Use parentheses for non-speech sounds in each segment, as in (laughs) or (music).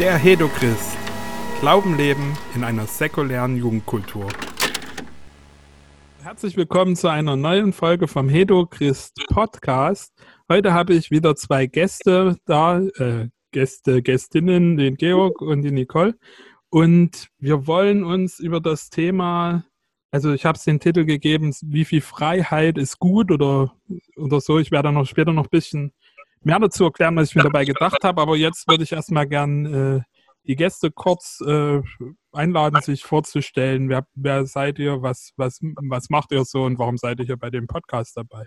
Der Hedochrist. Glauben leben in einer säkulären Jugendkultur. Herzlich willkommen zu einer neuen Folge vom Hedochrist Podcast. Heute habe ich wieder zwei Gäste da, äh, Gäste, Gästinnen, den Georg und die Nicole. Und wir wollen uns über das Thema, also ich habe es den Titel gegeben, wie viel Freiheit ist gut oder, oder so. Ich werde noch später noch ein bisschen mehr dazu erklären, was ich mir dabei gedacht habe. Aber jetzt würde ich erstmal gern äh, die Gäste kurz äh, einladen, sich vorzustellen. Wer, wer seid ihr? Was, was, was macht ihr so und warum seid ihr hier bei dem Podcast dabei?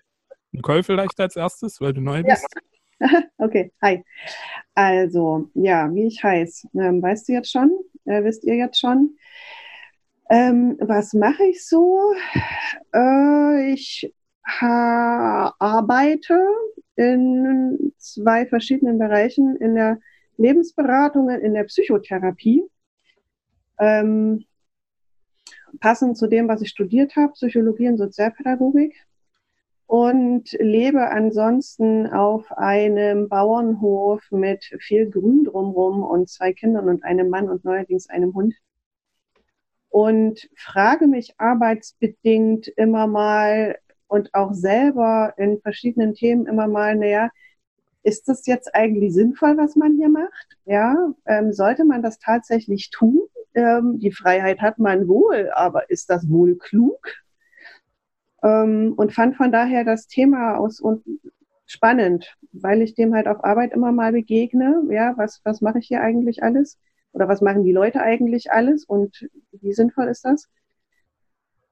Nicole vielleicht als erstes, weil du neu bist. Ja. (laughs) okay, hi. Also, ja, wie ich heiße, ähm, weißt du jetzt schon? Äh, wisst ihr jetzt schon? Ähm, was mache ich so? Äh, ich arbeite in zwei verschiedenen Bereichen, in der Lebensberatung, in der Psychotherapie. Ähm, passend zu dem, was ich studiert habe, Psychologie und Sozialpädagogik. Und lebe ansonsten auf einem Bauernhof mit viel Grün drumherum und zwei Kindern und einem Mann und neuerdings einem Hund. Und frage mich arbeitsbedingt immer mal, und auch selber in verschiedenen Themen immer mal, naja, ist das jetzt eigentlich sinnvoll, was man hier macht? Ja, ähm, sollte man das tatsächlich tun? Ähm, die Freiheit hat man wohl, aber ist das wohl klug? Ähm, und fand von daher das Thema aus und spannend, weil ich dem halt auf Arbeit immer mal begegne. Ja, was, was mache ich hier eigentlich alles? Oder was machen die Leute eigentlich alles? Und wie sinnvoll ist das?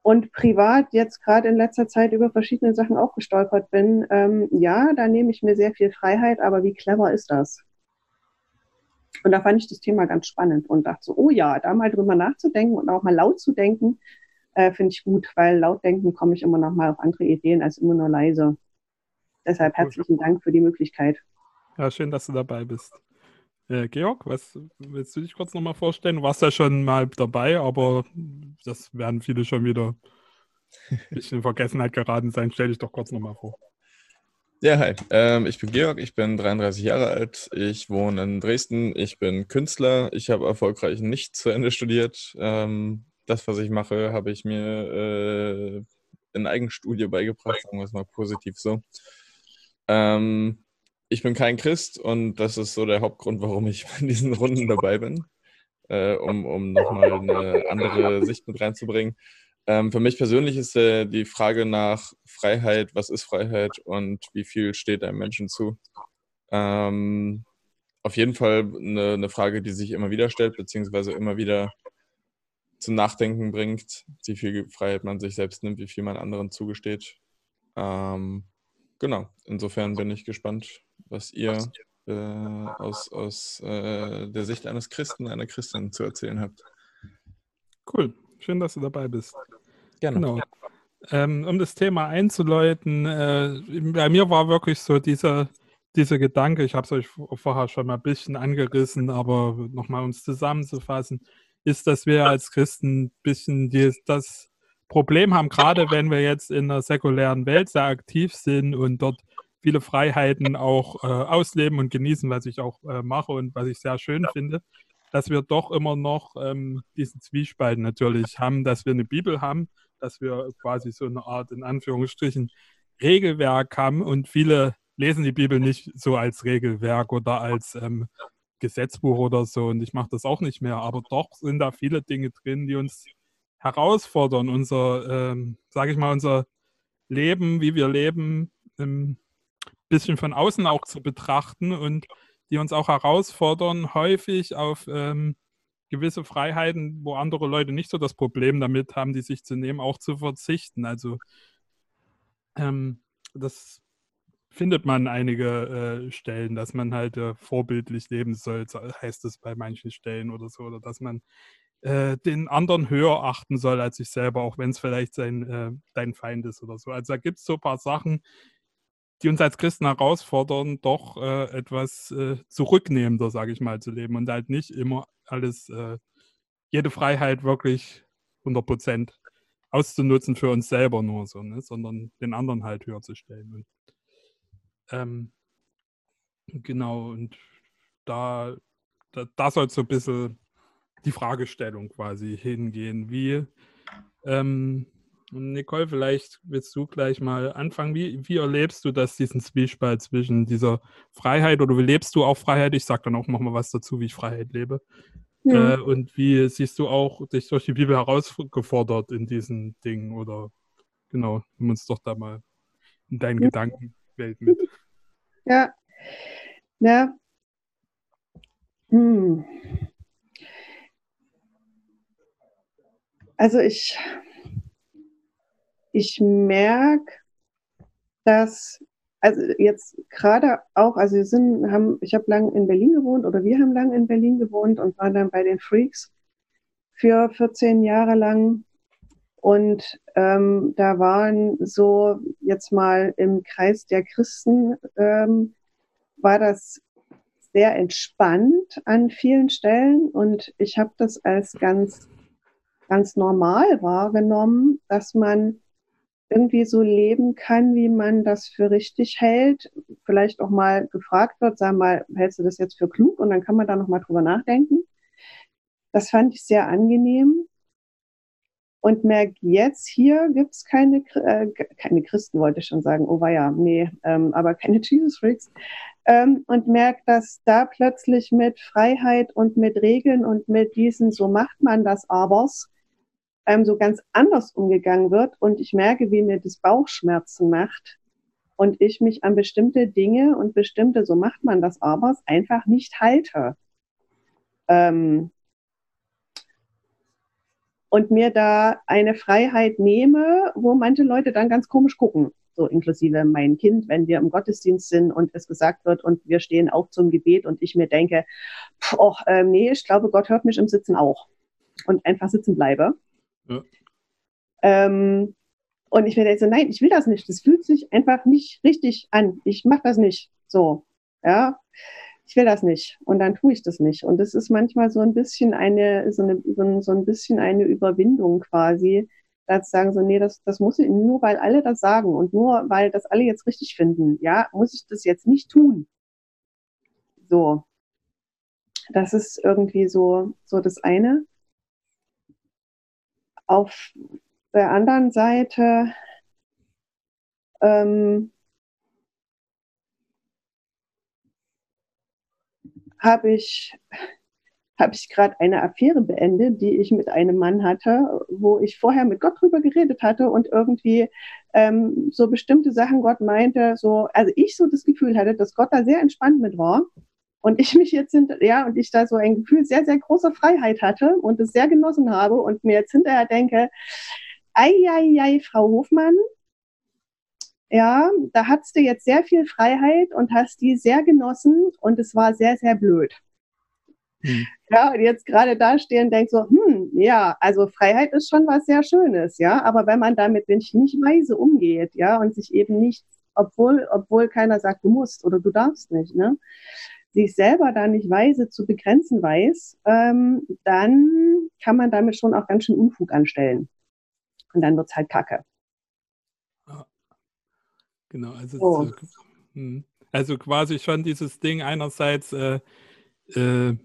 Und privat jetzt gerade in letzter Zeit über verschiedene Sachen auch gestolpert bin, ähm, ja, da nehme ich mir sehr viel Freiheit, aber wie clever ist das? Und da fand ich das Thema ganz spannend und dachte so, oh ja, da mal drüber nachzudenken und auch mal laut zu denken, äh, finde ich gut, weil laut denken komme ich immer noch mal auf andere Ideen als immer nur leise. Deshalb herzlichen Dank für die Möglichkeit. Ja, schön, dass du dabei bist. Äh, Georg, was willst du dich kurz nochmal vorstellen? Du warst ja schon mal dabei, aber das werden viele schon wieder ein (laughs) bisschen in Vergessenheit geraten sein. Stell dich doch kurz nochmal vor. Ja, hi. Ähm, ich bin Georg, ich bin 33 Jahre alt, ich wohne in Dresden, ich bin Künstler, ich habe erfolgreich nicht zu Ende studiert. Ähm, das, was ich mache, habe ich mir äh, in Eigenstudie beigebracht, sagen wir es mal positiv so. Ähm, ich bin kein Christ und das ist so der Hauptgrund, warum ich (laughs) in diesen Runden dabei bin, äh, um, um nochmal eine andere Sicht mit reinzubringen. Ähm, für mich persönlich ist äh, die Frage nach Freiheit, was ist Freiheit und wie viel steht einem Menschen zu, ähm, auf jeden Fall eine, eine, Frage, die sich immer wieder stellt, beziehungsweise immer wieder zum Nachdenken bringt, wie viel Freiheit man sich selbst nimmt, wie viel man anderen zugesteht. Ähm, genau, insofern bin ich gespannt, was ihr äh, aus, aus äh, der Sicht eines Christen, einer Christin zu erzählen habt. Cool, schön, dass du dabei bist. Gerne. Genau. Ähm, um das Thema einzuläuten, äh, bei mir war wirklich so dieser, dieser Gedanke, ich habe es euch vorher schon mal ein bisschen angerissen, aber nochmal um es zusammenzufassen, ist, dass wir als Christen ein bisschen die, das Problem haben, gerade wenn wir jetzt in der säkulären Welt sehr aktiv sind und dort viele Freiheiten auch äh, ausleben und genießen, was ich auch äh, mache und was ich sehr schön finde, dass wir doch immer noch ähm, diesen Zwiespalt natürlich haben, dass wir eine Bibel haben, dass wir quasi so eine Art, in Anführungsstrichen, Regelwerk haben. Und viele lesen die Bibel nicht so als Regelwerk oder als ähm, Gesetzbuch oder so. Und ich mache das auch nicht mehr, aber doch sind da viele Dinge drin, die uns herausfordern, unser, ähm, sage ich mal, unser Leben, wie wir leben, ähm, bisschen von außen auch zu betrachten und die uns auch herausfordern, häufig auf ähm, gewisse Freiheiten, wo andere Leute nicht so das Problem damit haben, die sich zu nehmen, auch zu verzichten. Also ähm, das findet man einige äh, Stellen, dass man halt äh, vorbildlich leben soll, heißt es bei manchen Stellen oder so, oder dass man äh, den anderen höher achten soll als sich selber, auch wenn es vielleicht sein, äh, dein Feind ist oder so. Also da gibt es so ein paar Sachen, die uns als Christen herausfordern, doch äh, etwas äh, zurücknehmender, sage ich mal, zu leben und halt nicht immer alles, äh, jede Freiheit wirklich 100 Prozent auszunutzen für uns selber nur so, ne? sondern den anderen halt höher zu stellen. Und, ähm, genau, und da da, da soll so ein bisschen die Fragestellung quasi hingehen. Wie, ähm, Nicole, vielleicht willst du gleich mal anfangen. Wie, wie erlebst du das, diesen Zwiespalt zwischen dieser Freiheit oder wie lebst du auch Freiheit? Ich sage dann auch nochmal was dazu, wie ich Freiheit lebe. Ja. Äh, und wie siehst du auch dich durch die Bibel herausgefordert in diesen Dingen? Oder genau, nimm uns doch da mal in deinen ja. Gedankenwelt mit. (laughs) Ja. Ja. Hm. Also ich ich merke, dass, also jetzt gerade auch, also wir sind, haben, ich habe lange in Berlin gewohnt oder wir haben lange in Berlin gewohnt und waren dann bei den Freaks für 14 Jahre lang. Und ähm, da waren so jetzt mal im Kreis der Christen, ähm, war das sehr entspannt an vielen Stellen und ich habe das als ganz, ganz normal wahrgenommen, dass man irgendwie so leben kann, wie man das für richtig hält, vielleicht auch mal gefragt wird, sag mal, hältst du das jetzt für klug? Und dann kann man da noch mal drüber nachdenken. Das fand ich sehr angenehm und merke jetzt, hier gibt's keine, äh, keine Christen, wollte ich schon sagen, oh ja, nee, ähm, aber keine (laughs) Jesus Freaks. Ähm, und merke, dass da plötzlich mit Freiheit und mit Regeln und mit diesen, so macht man das abers, ähm, so ganz anders umgegangen wird und ich merke, wie mir das Bauchschmerzen macht und ich mich an bestimmte Dinge und bestimmte, so macht man das aber, einfach nicht halte. Ähm, und mir da eine Pfreiheit nehme, wo manche Leute dann ganz komisch gucken, so inklusive mein Kind, wenn wir im Gottesdienst sind und es gesagt wird und wir stehen auch zum Gebet und ich mir denke, pff, oh, äh, nee, ich glaube, Gott hört mich im Sitzen auch und einfach sitzen bleibe. Ähm, und ich mir denke so, nein, ich will das nicht. Das fühlt sich einfach nicht richtig an. Ich mache das nicht so. Ja, ich will das nicht. Und dann tue ich das nicht. Und das ist manchmal so ein bisschen eine, so, eine, so, ein, so ein bisschen eine Überwindung quasi, da zu sagen, so, nee, das, das muss ich, nur weil alle das sagen und nur weil das alle jetzt richtig finden, ja, muss ich das jetzt nicht tun. So. Das ist irgendwie so, so das eine. Auf der anderen Seite ähm, habe ich, hab ich gerade eine Affäre beendet, die ich mit einem Mann hatte, wo ich vorher mit Gott drüber geredet hatte und irgendwie ähm, so bestimmte Sachen Gott meinte, so, also ich so das Gefühl hatte, dass Gott da sehr entspannt mit war und ich mich jetzt hinter, ja, und ich da so ein Gefühl sehr, sehr großer Freiheit hatte und es sehr genossen habe und mir jetzt hinterher denke, ei, ei, ei, Frau Hofmann, ja, da hattest du jetzt sehr viel Freiheit und hast die sehr genossen und es war sehr, sehr blöd. Hm. Ja, und jetzt gerade da stehen und denkt so, hm, ja, also Freiheit ist schon was sehr Schönes, ja, aber wenn man damit nicht weise umgeht, ja, und sich eben nicht, obwohl, obwohl keiner sagt, du musst oder du darfst nicht, ne, sich selber da nicht weise zu begrenzen weiß, ähm, dann kann man damit schon auch ganz schön Unfug anstellen. Und dann wird es halt Kacke. Genau, also, oh. also quasi schon dieses Ding einerseits äh, äh,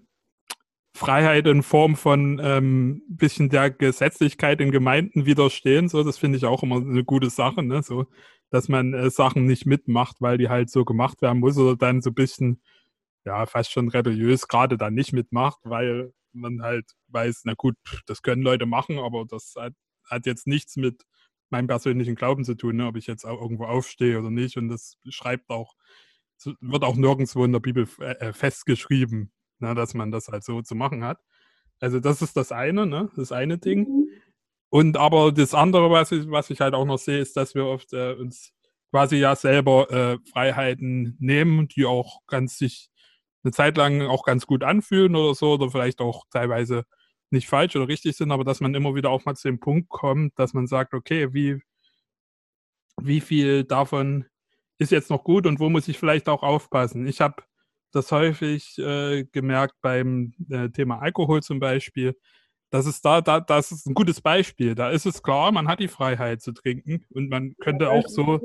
Freiheit in Form von ähm, bisschen der Gesetzlichkeit in Gemeinden widerstehen, so das finde ich auch immer eine gute Sache, ne? So, dass man äh, Sachen nicht mitmacht, weil die halt so gemacht werden muss oder dann so ein bisschen ja, fast schon rebelliös gerade da nicht mitmacht, weil man halt weiß, na gut, das können Leute machen, aber das hat, hat jetzt nichts mit meinem persönlichen Glauben zu tun, ne, ob ich jetzt auch irgendwo aufstehe oder nicht. Und das schreibt auch, wird auch nirgendwo in der Bibel äh, äh, festgeschrieben, ne, dass man das halt so zu machen hat. Also das ist das eine, ne, das eine Ding. Mhm. Und aber das andere, was ich, was ich halt auch noch sehe, ist, dass wir oft äh, uns quasi ja selber äh, Freiheiten nehmen, die auch ganz sich eine Zeit lang auch ganz gut anfühlen oder so, oder vielleicht auch teilweise nicht falsch oder richtig sind, aber dass man immer wieder auch mal zu dem Punkt kommt, dass man sagt, okay, wie, wie viel davon ist jetzt noch gut und wo muss ich vielleicht auch aufpassen? Ich habe das häufig äh, gemerkt beim äh, Thema Alkohol zum Beispiel, das ist da, da, das ist ein gutes Beispiel. Da ist es klar, man hat die Freiheit zu trinken und man könnte auch so.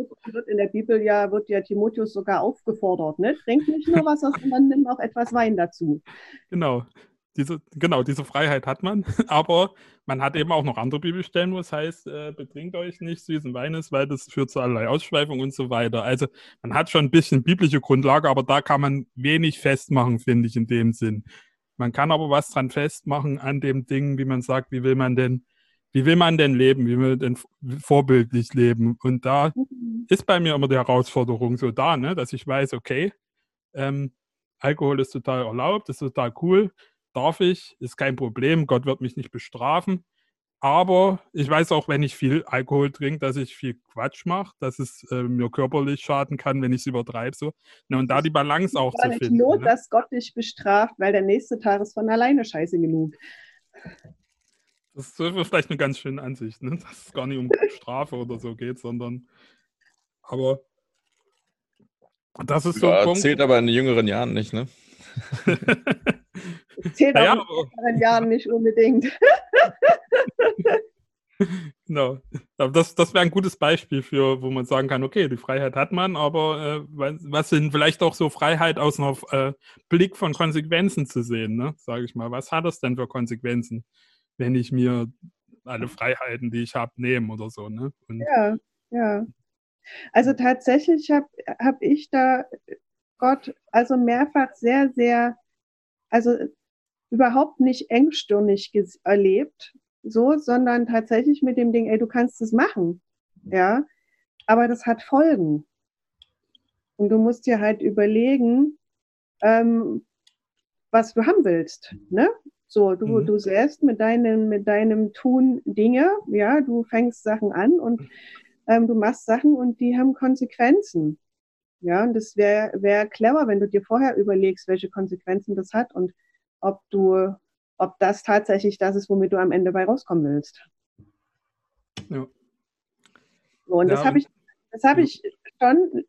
In der Bibel ja wird ja Timotheus sogar aufgefordert, ne? Trink nicht nur Wasser, sondern nimm auch etwas Wein dazu. Genau. Diese, genau, diese Freiheit hat man, (laughs) aber man hat eben auch noch andere Bibelstellen, wo es heißt, äh, betrinkt euch nicht süßen Weines, weil das führt zu allerlei Ausschweifung und so weiter. Also man hat schon ein bisschen biblische Grundlage, aber da kann man wenig festmachen, finde ich, in dem Sinn. Man kann aber was dran festmachen an dem Ding, wie man sagt, wie will man denn, wie will man denn leben, wie will man denn vorbildlich leben? Und da mhm. ist bei mir immer die Herausforderung so da, ne, dass ich weiß, okay, ähm, Alkohol ist total erlaubt, ist total cool, darf ich, ist kein Problem, Gott wird mich nicht bestrafen. Aber ich weiß auch, wenn ich viel Alkohol trinke, dass ich viel Quatsch mache, dass es äh, mir körperlich schaden kann, wenn ich es übertreibe. So. Ne, und da die Balance auch zu finden. Not, ne? dass Gott dich bestraft, weil der nächste Tag ist von alleine scheiße genug. Das ist vielleicht eine ganz schöne Ansicht, ne? dass es gar nicht um (laughs) Strafe oder so geht, sondern aber das ist so. Ja, zählt aber in jüngeren Jahren nicht, ne? (laughs) (laughs) Zählt naja, auch in jüngeren Jahren nicht unbedingt. (laughs) Genau. Aber das, das wäre ein gutes Beispiel für, wo man sagen kann, okay, die Freiheit hat man, aber äh, was sind vielleicht auch so Freiheit aus einem äh, Blick von Konsequenzen zu sehen, ne? Sage ich mal. Was hat das denn für Konsequenzen, wenn ich mir alle Freiheiten, die ich habe, nehme oder so, ne? Und ja, ja. Also tatsächlich habe hab ich da Gott also mehrfach sehr, sehr, also überhaupt nicht engstirnig erlebt, so, sondern tatsächlich mit dem Ding, ey, du kannst es machen. Ja, aber das hat Folgen. Und du musst dir halt überlegen, ähm, was du haben willst. Ne? So, du, mhm. du selbst mit deinem, mit deinem Tun Dinge, ja, du fängst Sachen an und ähm, du machst Sachen und die haben Konsequenzen. Ja, und das wäre wär clever, wenn du dir vorher überlegst, welche Konsequenzen das hat und ob du ob das tatsächlich das ist, womit du am Ende bei rauskommen willst. Ja. und ja, das habe ich, das habe ich schon,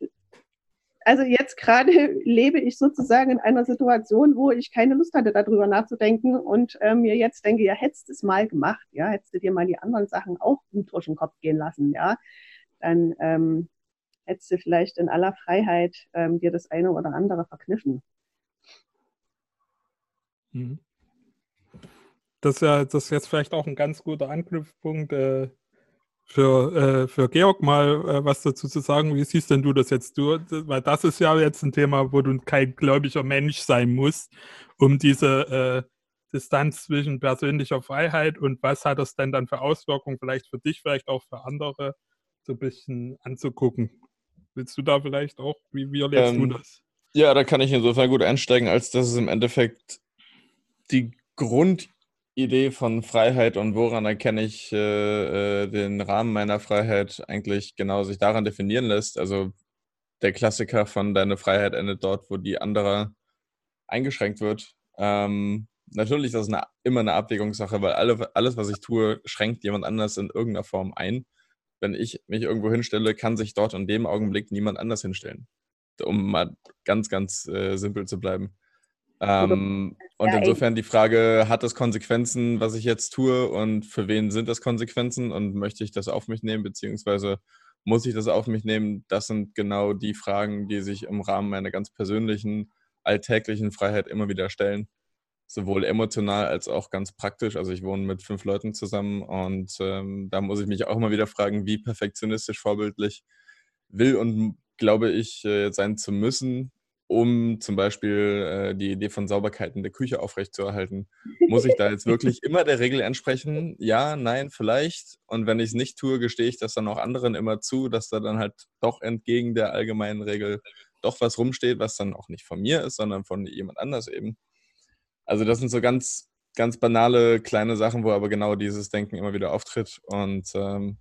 also jetzt gerade (laughs) lebe ich sozusagen in einer Situation, wo ich keine Lust hatte, darüber nachzudenken und äh, mir jetzt denke, ja, hättest du es mal gemacht, ja, hättest du dir mal die anderen Sachen auch gut durch den Kopf gehen lassen, ja, dann ähm, hättest du vielleicht in aller Freiheit ähm, dir das eine oder andere verkniffen. Mhm das ist ja das ist jetzt vielleicht auch ein ganz guter Anknüpfpunkt äh, für, äh, für Georg mal äh, was dazu zu sagen. Wie siehst denn du das jetzt? Du, weil das ist ja jetzt ein Thema, wo du kein gläubiger Mensch sein musst, um diese äh, Distanz zwischen persönlicher Freiheit und was hat das denn dann für Auswirkungen, vielleicht für dich, vielleicht auch für andere, so ein bisschen anzugucken. Willst du da vielleicht auch, wie, wie erlebst ähm, du das? Ja, da kann ich insofern gut einsteigen, als dass es im Endeffekt die Grund Idee von Freiheit und woran erkenne ich äh, äh, den Rahmen meiner Freiheit eigentlich genau sich daran definieren lässt. Also der Klassiker von deine Freiheit endet dort, wo die andere eingeschränkt wird. Ähm, natürlich ist das immer eine Abwägungssache, weil alle, alles, was ich tue, schränkt jemand anders in irgendeiner Form ein. Wenn ich mich irgendwo hinstelle, kann sich dort in dem Augenblick niemand anders hinstellen. Um mal ganz, ganz äh, simpel zu bleiben. Ähm, und ja, insofern die Frage, hat das Konsequenzen, was ich jetzt tue und für wen sind das Konsequenzen und möchte ich das auf mich nehmen, beziehungsweise muss ich das auf mich nehmen? Das sind genau die Fragen, die sich im Rahmen meiner ganz persönlichen, alltäglichen Freiheit immer wieder stellen. Sowohl emotional als auch ganz praktisch. Also ich wohne mit fünf Leuten zusammen und ähm, da muss ich mich auch immer wieder fragen, wie perfektionistisch vorbildlich will und glaube ich äh, sein zu müssen, um zum Beispiel äh, die Idee von Sauberkeit in der Küche aufrechtzuerhalten. Muss ich da jetzt wirklich (laughs) immer der Regel entsprechen? Ja, nein, vielleicht. Und wenn ich es nicht tue, gestehe ich das dann auch anderen immer zu, dass da dann halt doch entgegen der allgemeinen Regel doch was rumsteht, was dann auch nicht von mir ist, sondern von jemand anders eben. Also das sind so ganz, ganz banale kleine Sachen, wo aber genau dieses Denken immer wieder auftritt. Und ähm,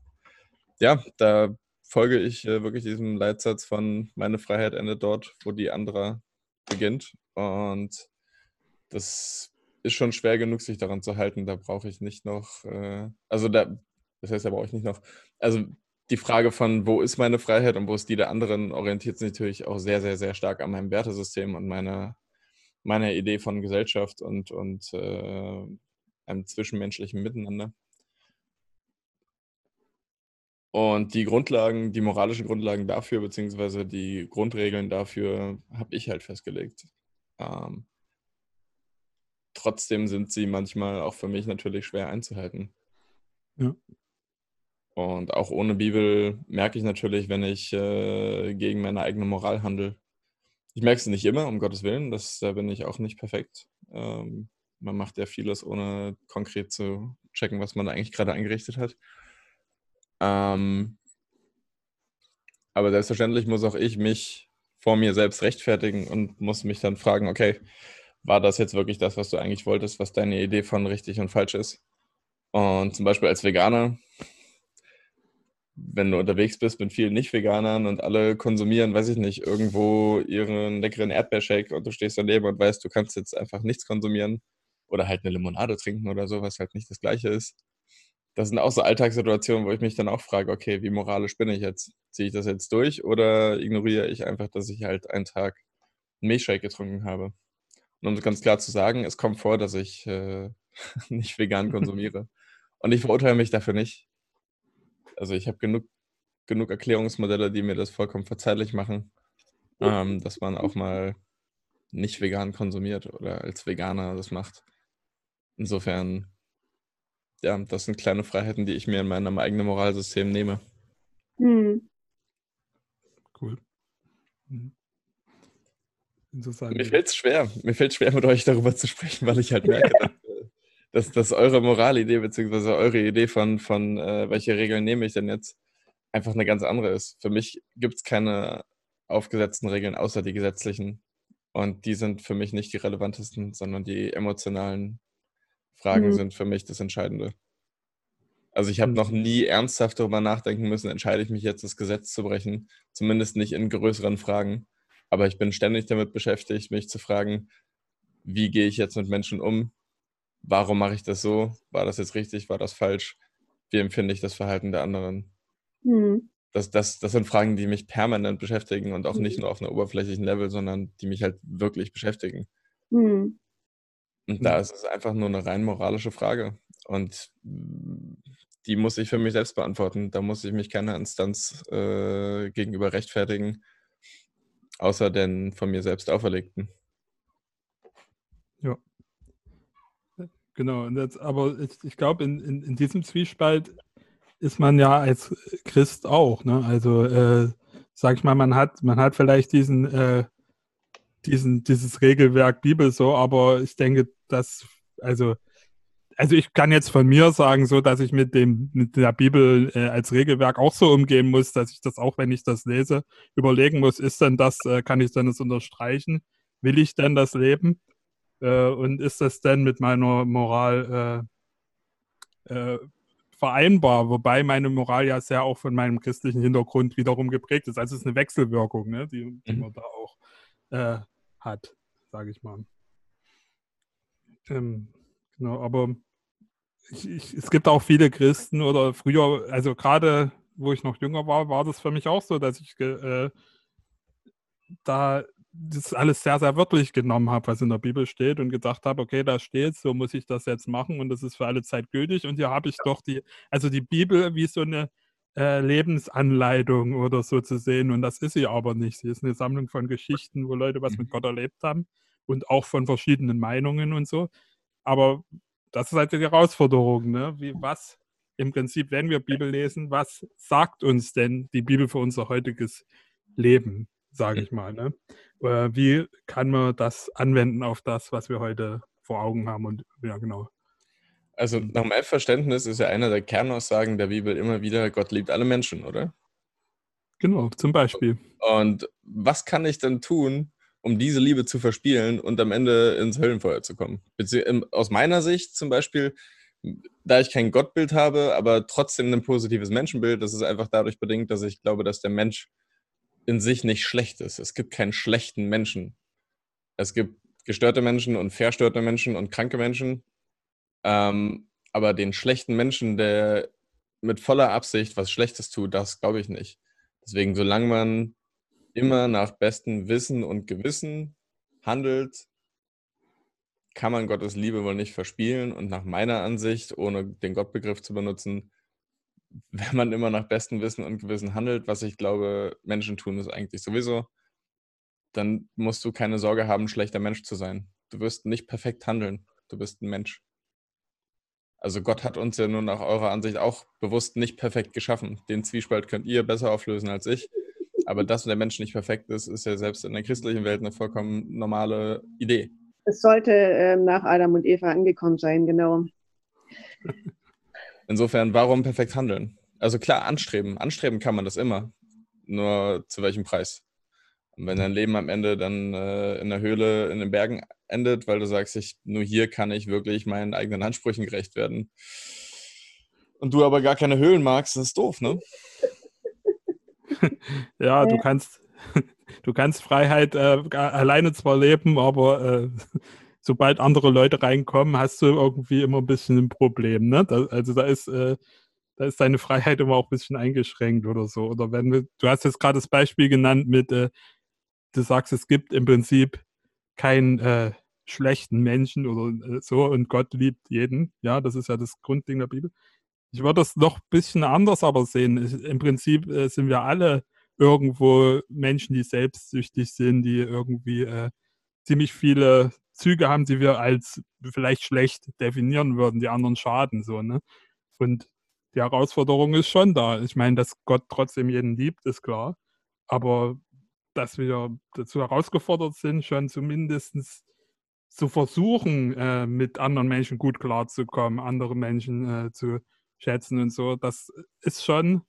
ja, da folge ich äh, wirklich diesem Leitsatz von meine Freiheit endet dort, wo die andere beginnt. Und das ist schon schwer genug, sich daran zu halten. Da brauche ich nicht noch, äh, also da, das heißt, da brauche ich nicht noch, also die Frage von, wo ist meine Freiheit und wo ist die der anderen, orientiert sich natürlich auch sehr, sehr, sehr stark an meinem Wertesystem und meiner, meiner Idee von Gesellschaft und, und äh, einem zwischenmenschlichen Miteinander. Und die Grundlagen, die moralischen Grundlagen dafür, beziehungsweise die Grundregeln dafür, habe ich halt festgelegt. Ähm, trotzdem sind sie manchmal auch für mich natürlich schwer einzuhalten. Ja. Und auch ohne Bibel merke ich natürlich, wenn ich äh, gegen meine eigene Moral handle. Ich merke es nicht immer, um Gottes Willen, das, da bin ich auch nicht perfekt. Ähm, man macht ja vieles, ohne konkret zu checken, was man eigentlich gerade eingerichtet hat. Ähm, aber selbstverständlich muss auch ich mich vor mir selbst rechtfertigen und muss mich dann fragen, okay, war das jetzt wirklich das, was du eigentlich wolltest, was deine Idee von richtig und falsch ist? Und zum Beispiel als Veganer, wenn du unterwegs bist mit vielen Nicht-Veganern und alle konsumieren, weiß ich nicht, irgendwo ihren leckeren Erdbeershake und du stehst daneben und weißt, du kannst jetzt einfach nichts konsumieren oder halt eine Limonade trinken oder so, was halt nicht das Gleiche ist das sind auch so Alltagssituationen, wo ich mich dann auch frage, okay, wie moralisch bin ich jetzt? Ziehe ich das jetzt durch oder ignoriere ich einfach, dass ich halt einen Tag einen Milchshake getrunken habe? Und um ganz klar zu sagen, es kommt vor, dass ich äh, (laughs) nicht vegan (laughs) konsumiere. Und ich verurteile mich dafür nicht. Also ich habe genug, genug Erklärungsmodelle, die mir das vollkommen verzeihlich machen, ähm, dass man auch mal nicht vegan konsumiert oder als Veganer das macht. Insofern ja, das sind kleine Freiheiten, die ich mir in meinem eigenen Moralsystem nehme. Mhm. Cool. Mhm. Mir fällt es schwer. Mir fällt schwer, mit euch darüber zu sprechen, weil ich halt merke, (laughs) dass, dass, eure Moralidee bzw. eure Idee von, von äh, welche Regeln nehme ich denn jetzt, einfach eine ganz andere ist. Für mich gibt es keine aufgesetzten Regeln außer die gesetzlichen. Und die sind für mich nicht die relevantesten, sondern die emotionalen Fragen mhm. sind für mich das Entscheidende. Also ich habe noch nie ernsthaft darüber nachdenken müssen, entscheide ich mich jetzt, das Gesetz zu brechen. Zumindest nicht in größeren Fragen. Aber ich bin ständig damit beschäftigt, mich zu fragen, wie gehe ich jetzt mit Menschen um? Warum mache ich das so? War das jetzt richtig? War das falsch? Wie empfinde ich das Verhalten der anderen? Mhm. Das, das, das sind Fragen, die mich permanent beschäftigen und auch nicht mhm. nur auf einer oberflächlichen Level, sondern die mich halt wirklich beschäftigen. Mhm. Und da ist es einfach nur eine rein moralische Frage. Und die muss ich für mich selbst beantworten. Da muss ich mich keiner Instanz äh, gegenüber rechtfertigen, außer den von mir selbst auferlegten. Ja. Genau, jetzt, aber ich, ich glaube, in, in, in, diesem Zwiespalt ist man ja als Christ auch. Ne? Also, äh, sag ich mal, man hat, man hat vielleicht diesen äh, diesen, dieses Regelwerk Bibel so, aber ich denke, dass, also, also ich kann jetzt von mir sagen, so dass ich mit dem, mit der Bibel äh, als Regelwerk auch so umgehen muss, dass ich das auch, wenn ich das lese, überlegen muss, ist denn das, äh, kann ich denn das unterstreichen? Will ich denn das leben? Äh, und ist das denn mit meiner Moral äh, äh, vereinbar, wobei meine Moral ja sehr auch von meinem christlichen Hintergrund wiederum geprägt ist. Also es ist eine Wechselwirkung, ne, die, die mhm. man da auch äh, hat, sage ich mal. Ähm, genau, aber ich, ich, es gibt auch viele Christen oder früher, also gerade wo ich noch jünger war, war das für mich auch so, dass ich äh, da das alles sehr, sehr wörtlich genommen habe, was in der Bibel steht und gedacht habe, okay, da steht, so muss ich das jetzt machen und das ist für alle Zeit gültig. Und hier habe ich doch die, also die Bibel wie so eine äh, Lebensanleitung oder so zu sehen. Und das ist sie aber nicht. Sie ist eine Sammlung von Geschichten, wo Leute was mit mhm. Gott erlebt haben und auch von verschiedenen Meinungen und so. Aber das ist halt die Herausforderung. Ne? Wie, was im Prinzip, wenn wir Bibel lesen, was sagt uns denn die Bibel für unser heutiges Leben, sage ich mal. Ne? Äh, wie kann man das anwenden auf das, was wir heute vor Augen haben? Und ja, genau. Also nach meinem Verständnis ist ja einer der Kernaussagen der Bibel immer wieder, Gott liebt alle Menschen, oder? Genau, zum Beispiel. Und was kann ich denn tun, um diese Liebe zu verspielen und am Ende ins Höllenfeuer zu kommen? Aus meiner Sicht zum Beispiel, da ich kein Gottbild habe, aber trotzdem ein positives Menschenbild, das ist einfach dadurch bedingt, dass ich glaube, dass der Mensch in sich nicht schlecht ist. Es gibt keinen schlechten Menschen. Es gibt gestörte Menschen und verstörte Menschen und kranke Menschen ähm, aber den schlechten Menschen, der mit voller Absicht was Schlechtes tut, das glaube ich nicht. Deswegen, solange man immer nach bestem Wissen und Gewissen handelt, kann man Gottes Liebe wohl nicht verspielen und nach meiner Ansicht, ohne den Gottbegriff zu benutzen, wenn man immer nach bestem Wissen und Gewissen handelt, was ich glaube, Menschen tun es eigentlich sowieso, dann musst du keine Sorge haben, schlechter Mensch zu sein. Du wirst nicht perfekt handeln. Du bist ein Mensch. Also Gott hat uns ja nun nach eurer Ansicht auch bewusst nicht perfekt geschaffen. Den Zwiespalt könnt ihr besser auflösen als ich. Aber dass der Mensch nicht perfekt ist, ist ja selbst in der christlichen Welt eine vollkommen normale Idee. Es sollte äh, nach Adam und Eva angekommen sein, genau. (laughs) Insofern, warum perfekt handeln? Also klar, anstreben. Anstreben kann man das immer. Nur zu welchem Preis? Und wenn dein Leben am Ende dann äh, in der Höhle in den Bergen endet, weil du sagst, ich, nur hier kann ich wirklich meinen eigenen Ansprüchen gerecht werden. Und du aber gar keine Höhlen magst, das ist doof, ne? (laughs) ja, du kannst, (laughs) du kannst Freiheit äh, alleine zwar leben, aber äh, (laughs) sobald andere Leute reinkommen, hast du irgendwie immer ein bisschen ein Problem. Ne? Da, also da ist, äh, da ist deine Freiheit immer auch ein bisschen eingeschränkt oder so. Oder wenn du hast jetzt gerade das Beispiel genannt mit, äh, du sagst, es gibt im Prinzip keinen äh, schlechten Menschen oder äh, so und Gott liebt jeden. Ja, das ist ja das Grundding der Bibel. Ich würde das noch ein bisschen anders aber sehen. Ich, Im Prinzip äh, sind wir alle irgendwo Menschen, die selbstsüchtig sind, die irgendwie äh, ziemlich viele Züge haben, die wir als vielleicht schlecht definieren würden, die anderen schaden so, ne? Und die Herausforderung ist schon da. Ich meine, dass Gott trotzdem jeden liebt, ist klar. Aber dass wir dazu herausgefordert sind, schon zumindest zu versuchen, äh, mit anderen Menschen gut klarzukommen, andere Menschen äh, zu schätzen und so, das ist schon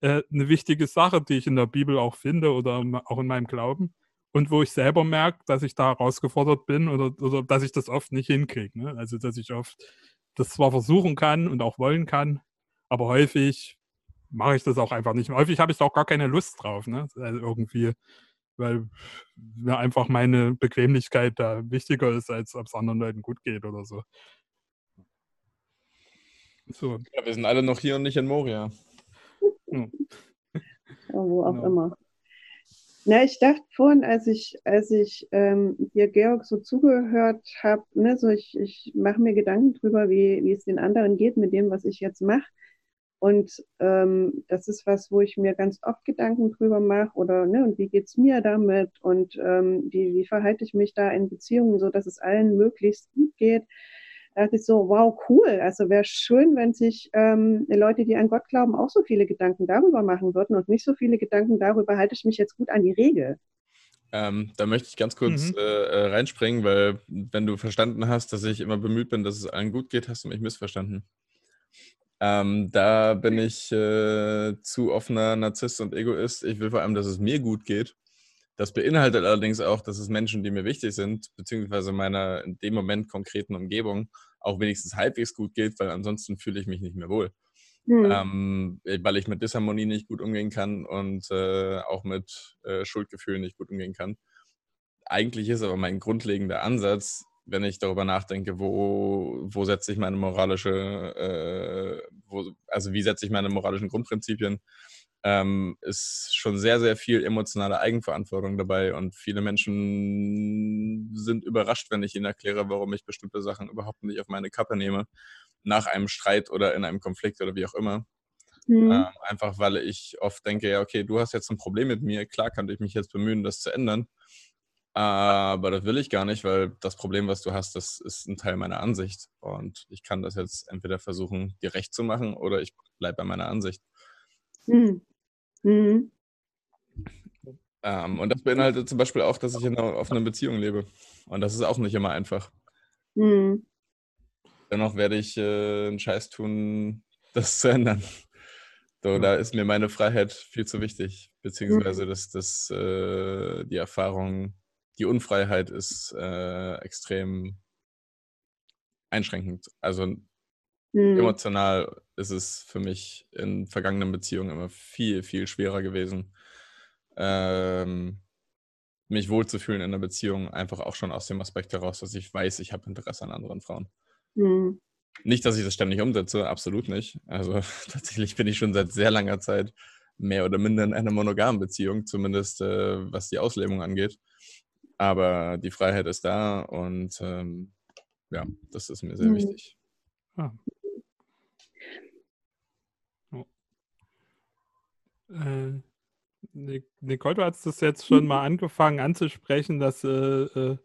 äh, eine wichtige Sache, die ich in der Bibel auch finde oder auch in meinem Glauben. Und wo ich selber merke, dass ich da herausgefordert bin oder, oder dass ich das oft nicht hinkriege. Ne? Also, dass ich oft das zwar versuchen kann und auch wollen kann, aber häufig mache ich das auch einfach nicht. Häufig habe ich da auch gar keine Lust drauf. Ne? Also irgendwie, weil mir einfach meine Bequemlichkeit da wichtiger ist, als ob es anderen Leuten gut geht oder so. so. Ja, wir sind alle noch hier und nicht in Moria. Ja. wo auch genau. immer. Na, ich dachte vorhin, als ich, als ich ähm, dir, Georg, so zugehört habe, ne, so ich, ich mache mir Gedanken drüber, wie, wie es den anderen geht mit dem, was ich jetzt mache. Und ähm, das ist was, wo ich mir ganz oft Gedanken drüber mache oder ne, und wie geht's mir damit und ähm, wie, wie verhalte ich mich da in Beziehungen, so dass es allen möglichst gut geht da dachte ich so, wow, cool. Also wäre schön, wenn sich ähm, Leute, die an Gott glauben, auch so viele Gedanken darüber machen würden und nicht so viele Gedanken darüber, halte ich mich jetzt gut an die Regel. Ähm, da möchte ich ganz kurz mhm. äh, äh reinspringen, weil wenn du verstanden hast, dass ich immer bemüht bin, dass es allen gut geht, hast du mich missverstanden. Ähm, da bin ich äh, zu offener Narzisst und Egoist. Ich will vor allem, dass es mir gut geht. Das beinhaltet allerdings auch, dass es Menschen, die mir wichtig sind, beziehungsweise meiner in dem Moment konkreten Umgebung, auch wenigstens halbwegs gut geht, weil ansonsten fühle ich mich nicht mehr wohl. Mhm. Ähm, weil ich mit Disharmonie nicht gut umgehen kann und äh, auch mit äh, Schuldgefühlen nicht gut umgehen kann. Eigentlich ist aber mein grundlegender Ansatz, wenn ich darüber nachdenke, wo, wo setze ich meine moralische, äh, wo, also wie setze ich meine moralischen Grundprinzipien ähm, ist schon sehr, sehr viel emotionale Eigenverantwortung dabei und viele Menschen sind überrascht, wenn ich ihnen erkläre, warum ich bestimmte Sachen überhaupt nicht auf meine Kappe nehme, nach einem Streit oder in einem Konflikt oder wie auch immer. Mhm. Ähm, einfach weil ich oft denke, ja, okay, du hast jetzt ein Problem mit mir, klar könnte ich mich jetzt bemühen, das zu ändern. Aber das will ich gar nicht, weil das Problem, was du hast, das ist ein Teil meiner Ansicht. Und ich kann das jetzt entweder versuchen, dir recht zu machen oder ich bleibe bei meiner Ansicht. Mhm. Mhm. Ähm, und das beinhaltet zum Beispiel auch, dass ich in einer offenen Beziehung lebe. Und das ist auch nicht immer einfach. Mhm. Dennoch werde ich äh, einen Scheiß tun, das zu ändern. So, da ist mir meine Freiheit viel zu wichtig. Beziehungsweise mhm. das, das, äh, die Erfahrung, die Unfreiheit ist äh, extrem einschränkend. Also Mhm. Emotional ist es für mich in vergangenen Beziehungen immer viel, viel schwerer gewesen, ähm, mich wohlzufühlen in einer Beziehung, einfach auch schon aus dem Aspekt heraus, dass ich weiß, ich habe Interesse an anderen Frauen. Mhm. Nicht, dass ich das ständig umsetze, absolut nicht. Also (laughs) tatsächlich bin ich schon seit sehr langer Zeit mehr oder minder in einer monogamen Beziehung, zumindest äh, was die Auslebung angeht. Aber die Freiheit ist da und ähm, ja, das ist mir sehr mhm. wichtig. Ah. Oh. Äh, Nicole, du hast das jetzt schon mal angefangen anzusprechen, dass äh, äh,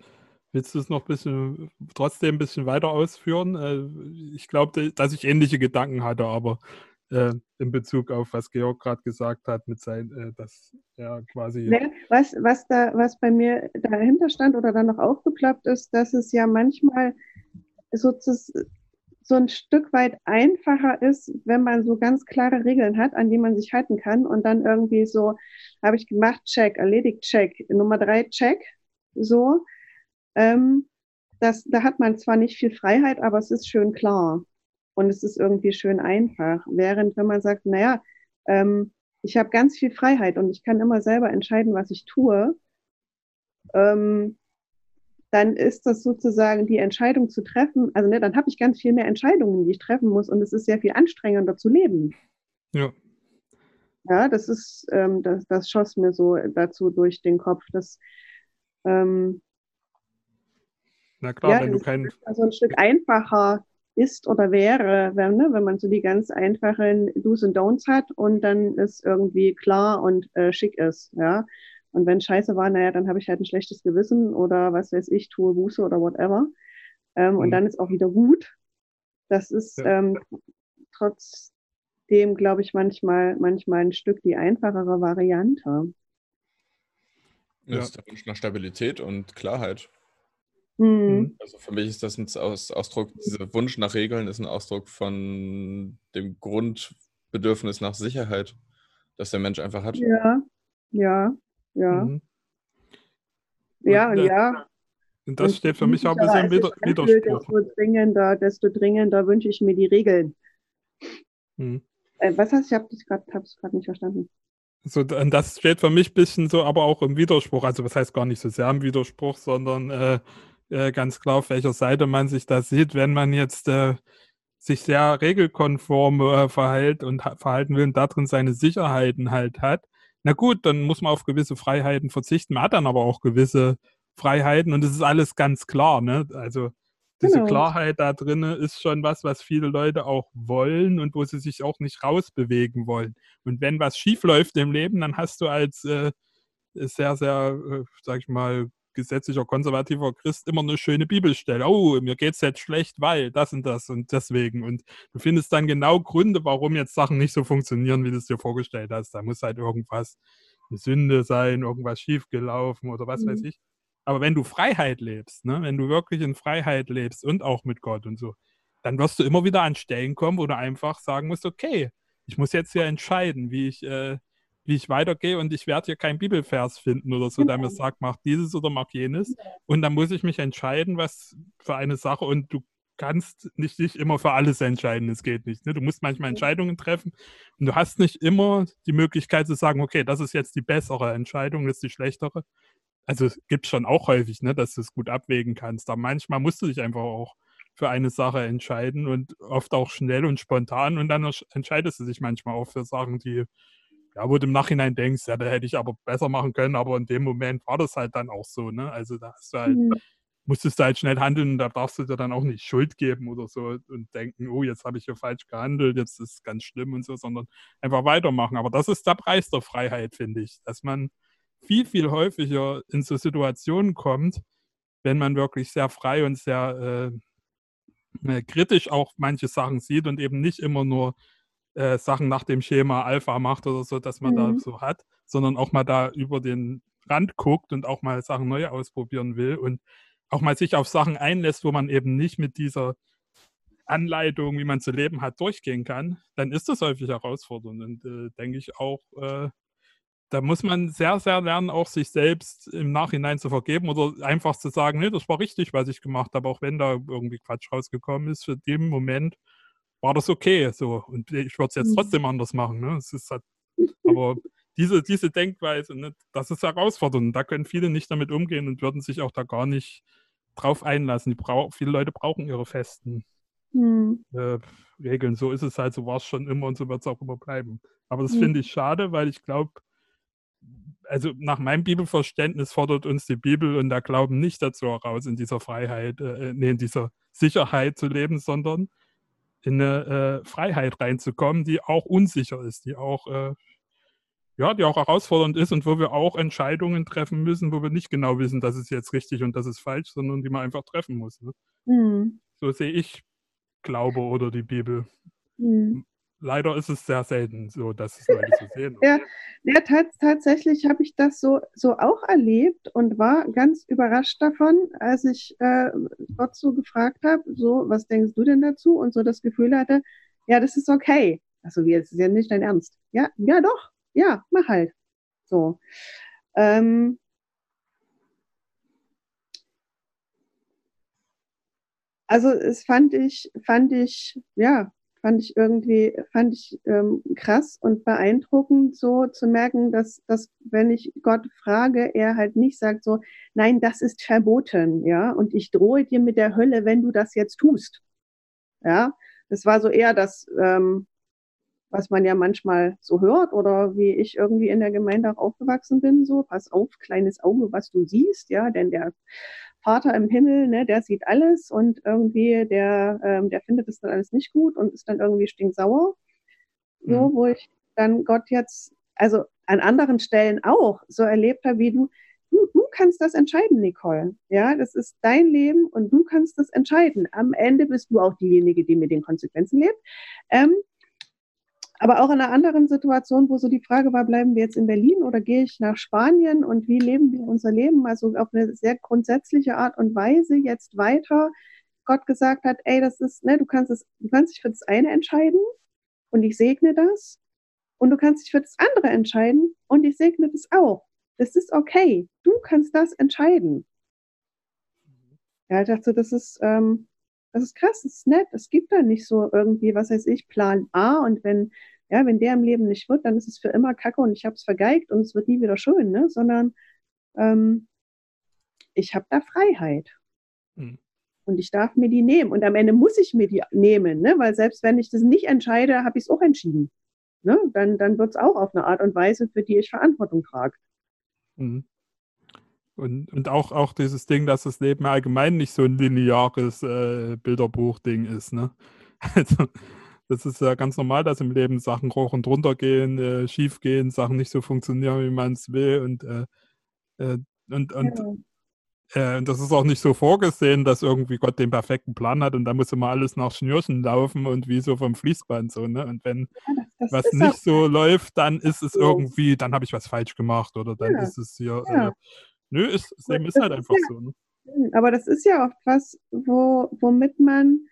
willst du es noch ein bisschen trotzdem ein bisschen weiter ausführen? Äh, ich glaube, dass ich ähnliche Gedanken hatte, aber äh, in Bezug auf was Georg gerade gesagt hat, mit sein, äh, dass er quasi. Ja, was, was da, was bei mir dahinter stand oder dann noch aufgeploppt ist, dass es ja manchmal sozusagen so ein Stück weit einfacher ist, wenn man so ganz klare Regeln hat, an die man sich halten kann und dann irgendwie so, habe ich gemacht, check, erledigt, check, Nummer drei, check, so. Ähm, das, da hat man zwar nicht viel Freiheit, aber es ist schön klar und es ist irgendwie schön einfach. Während wenn man sagt, naja, ähm, ich habe ganz viel Freiheit und ich kann immer selber entscheiden, was ich tue, ähm, dann ist das sozusagen die Entscheidung zu treffen. Also ne, dann habe ich ganz viel mehr Entscheidungen, die ich treffen muss und es ist sehr viel anstrengender zu leben. Ja. Ja, das ist, ähm, das, das schoss mir so dazu durch den Kopf, dass ähm, na klar, ja, wenn du kein. Also ein Stück einfacher ist oder wäre, wenn, ne, wenn man so die ganz einfachen Do's und Don'ts hat und dann ist irgendwie klar und äh, schick ist, ja. Und wenn Scheiße war, naja, dann habe ich halt ein schlechtes Gewissen oder was weiß ich, tue Buße oder whatever. Ähm, mhm. Und dann ist auch wieder gut. Das ist ja. ähm, trotzdem, glaube ich, manchmal, manchmal ein Stück die einfachere Variante. Ja. Das ist der Wunsch nach Stabilität und Klarheit. Mhm. Also für mich ist das ein Ausdruck, dieser Wunsch nach Regeln ist ein Ausdruck von dem Grundbedürfnis nach Sicherheit, das der Mensch einfach hat. Ja, ja, ja. Mhm. Ja, und, äh, ja. Und das und steht für mich auch ein bisschen wieder, Widerspruch. Desto dringender, desto dringender wünsche ich mir die Regeln. Mhm. Äh, was heißt, ich habe es gerade nicht verstanden. So, und das steht für mich ein bisschen so, aber auch im Widerspruch. Also, was heißt gar nicht so sehr im Widerspruch, sondern äh, äh, ganz klar, auf welcher Seite man sich da sieht, wenn man jetzt äh, sich sehr regelkonform äh, verhält und verhalten will und darin seine Sicherheiten halt hat, na gut, dann muss man auf gewisse Freiheiten verzichten. Man hat dann aber auch gewisse Freiheiten und es ist alles ganz klar. Ne? Also diese genau. Klarheit da drin ist schon was, was viele Leute auch wollen und wo sie sich auch nicht rausbewegen wollen. Und wenn was schief läuft im Leben, dann hast du als äh, sehr, sehr, äh, sag ich mal, gesetzlicher konservativer Christ immer eine schöne Bibelstelle. Oh, mir geht es jetzt schlecht, weil das und das und deswegen. Und du findest dann genau Gründe, warum jetzt Sachen nicht so funktionieren, wie du es dir vorgestellt hast. Da muss halt irgendwas eine Sünde sein, irgendwas schiefgelaufen oder was mhm. weiß ich. Aber wenn du Freiheit lebst, ne, wenn du wirklich in Freiheit lebst und auch mit Gott und so, dann wirst du immer wieder an Stellen kommen, wo du einfach sagen musst, okay, ich muss jetzt hier entscheiden, wie ich äh, wie ich weitergehe und ich werde hier keinen Bibelvers finden oder so, der mir sagt, mach dieses oder mach jenes. Und dann muss ich mich entscheiden, was für eine Sache und du kannst nicht dich immer für alles entscheiden, es geht nicht. Ne? Du musst manchmal Entscheidungen treffen und du hast nicht immer die Möglichkeit zu sagen, okay, das ist jetzt die bessere Entscheidung, das ist die schlechtere. Also es gibt schon auch häufig, ne, dass du es gut abwägen kannst. Aber manchmal musst du dich einfach auch für eine Sache entscheiden und oft auch schnell und spontan und dann entscheidest du dich manchmal auch für Sachen, die ja, wo du im Nachhinein denkst, ja, da hätte ich aber besser machen können, aber in dem Moment war das halt dann auch so, ne? Also da hast du halt, mhm. musstest du halt schnell handeln und da darfst du dir dann auch nicht Schuld geben oder so und denken, oh, jetzt habe ich hier falsch gehandelt, jetzt ist es ganz schlimm und so, sondern einfach weitermachen. Aber das ist der Preis der Freiheit, finde ich, dass man viel, viel häufiger in so Situationen kommt, wenn man wirklich sehr frei und sehr äh, äh kritisch auch manche Sachen sieht und eben nicht immer nur äh, Sachen nach dem Schema Alpha macht oder so, dass man mhm. da so hat, sondern auch mal da über den Rand guckt und auch mal Sachen neu ausprobieren will und auch mal sich auf Sachen einlässt, wo man eben nicht mit dieser Anleitung, wie man zu leben hat, durchgehen kann, dann ist das häufig herausfordernd. Und äh, denke ich auch, äh, da muss man sehr, sehr lernen, auch sich selbst im Nachhinein zu vergeben oder einfach zu sagen, nee, das war richtig, was ich gemacht habe, auch wenn da irgendwie Quatsch rausgekommen ist. Für den Moment war das okay. So. Und ich würde es jetzt mhm. trotzdem anders machen. Ne? Es ist halt, (laughs) aber diese, diese Denkweise, ne, das ist herausfordernd. Da können viele nicht damit umgehen und würden sich auch da gar nicht drauf einlassen. Viele Leute brauchen ihre festen mhm. äh, Regeln. So ist es halt, so war es schon immer und so wird es auch immer bleiben. Aber das mhm. finde ich schade, weil ich glaube, also nach meinem Bibelverständnis fordert uns die Bibel und der Glauben nicht dazu heraus, in dieser Freiheit, äh, nee, in dieser Sicherheit zu leben, sondern in eine äh, Freiheit reinzukommen, die auch unsicher ist, die auch, äh, ja, die auch herausfordernd ist und wo wir auch Entscheidungen treffen müssen, wo wir nicht genau wissen, das ist jetzt richtig und das ist falsch, sondern die man einfach treffen muss. Ne? Mhm. So sehe ich Glaube oder die Bibel. Mhm leider ist es sehr selten so, dass es Leute so sehen. ja, ja tatsächlich habe ich das so, so auch erlebt und war ganz überrascht davon, als ich äh, Gott so gefragt habe, so, was denkst du denn dazu? Und so das Gefühl hatte, ja, das ist okay. Also, wie, das ist ja nicht dein Ernst. Ja, ja, doch. Ja, mach halt. So. Ähm, also es fand ich, fand ich, ja, fand ich irgendwie, fand ich ähm, krass und beeindruckend, so zu merken, dass, dass, wenn ich Gott frage, er halt nicht sagt so, nein, das ist verboten, ja, und ich drohe dir mit der Hölle, wenn du das jetzt tust. Ja, das war so eher das, ähm, was man ja manchmal so hört oder wie ich irgendwie in der Gemeinde auch aufgewachsen bin, so, pass auf, kleines Auge, was du siehst, ja, denn der Vater im Himmel, ne, der sieht alles und irgendwie der, ähm, der findet es dann alles nicht gut und ist dann irgendwie stinksauer. So, mhm. wo ich dann Gott jetzt, also an anderen Stellen auch so erlebt habe, wie du, du, du kannst das entscheiden, Nicole. Ja, das ist dein Leben und du kannst das entscheiden. Am Ende bist du auch diejenige, die mit den Konsequenzen lebt. Ähm, aber auch in einer anderen Situation, wo so die Frage war, bleiben wir jetzt in Berlin oder gehe ich nach Spanien und wie leben wir unser Leben? Also auf eine sehr grundsätzliche Art und Weise jetzt weiter. Gott gesagt hat, ey, das ist, ne, du kannst es, du kannst dich für das eine entscheiden und ich segne das. Und du kannst dich für das andere entscheiden und ich segne das auch. Das ist okay. Du kannst das entscheiden. Ja, ich dachte, das ist, ähm, das ist krass, das ist nett. Es gibt da nicht so irgendwie, was weiß ich, Plan A und wenn, ja, wenn der im Leben nicht wird, dann ist es für immer Kacke und ich habe es vergeigt und es wird nie wieder schön, ne? Sondern ähm, ich habe da Freiheit. Mhm. Und ich darf mir die nehmen. Und am Ende muss ich mir die nehmen, ne? weil selbst wenn ich das nicht entscheide, habe ich es auch entschieden. Ne? Dann, dann wird es auch auf eine Art und Weise, für die ich Verantwortung trage. Mhm. Und, und auch, auch dieses Ding, dass das Leben allgemein nicht so ein lineares äh, Bilderbuch-Ding ist. Ne? (laughs) Also, das ist ja ganz normal, dass im Leben Sachen hoch und runter gehen, äh, schief gehen, Sachen nicht so funktionieren, wie man es will. Und, äh, äh und, und, ja. Äh, das ist auch nicht so vorgesehen, dass irgendwie Gott den perfekten Plan hat und da muss immer alles nach Schnürchen laufen und wie so vom Fließband so. Ne? Und wenn ja, was nicht so läuft, dann ist es irgendwie, dann habe ich was falsch gemacht oder dann ja. ist es hier. Nö, ist, Leben ist halt einfach so. Ne? Aber das ist ja oft was, wo, womit man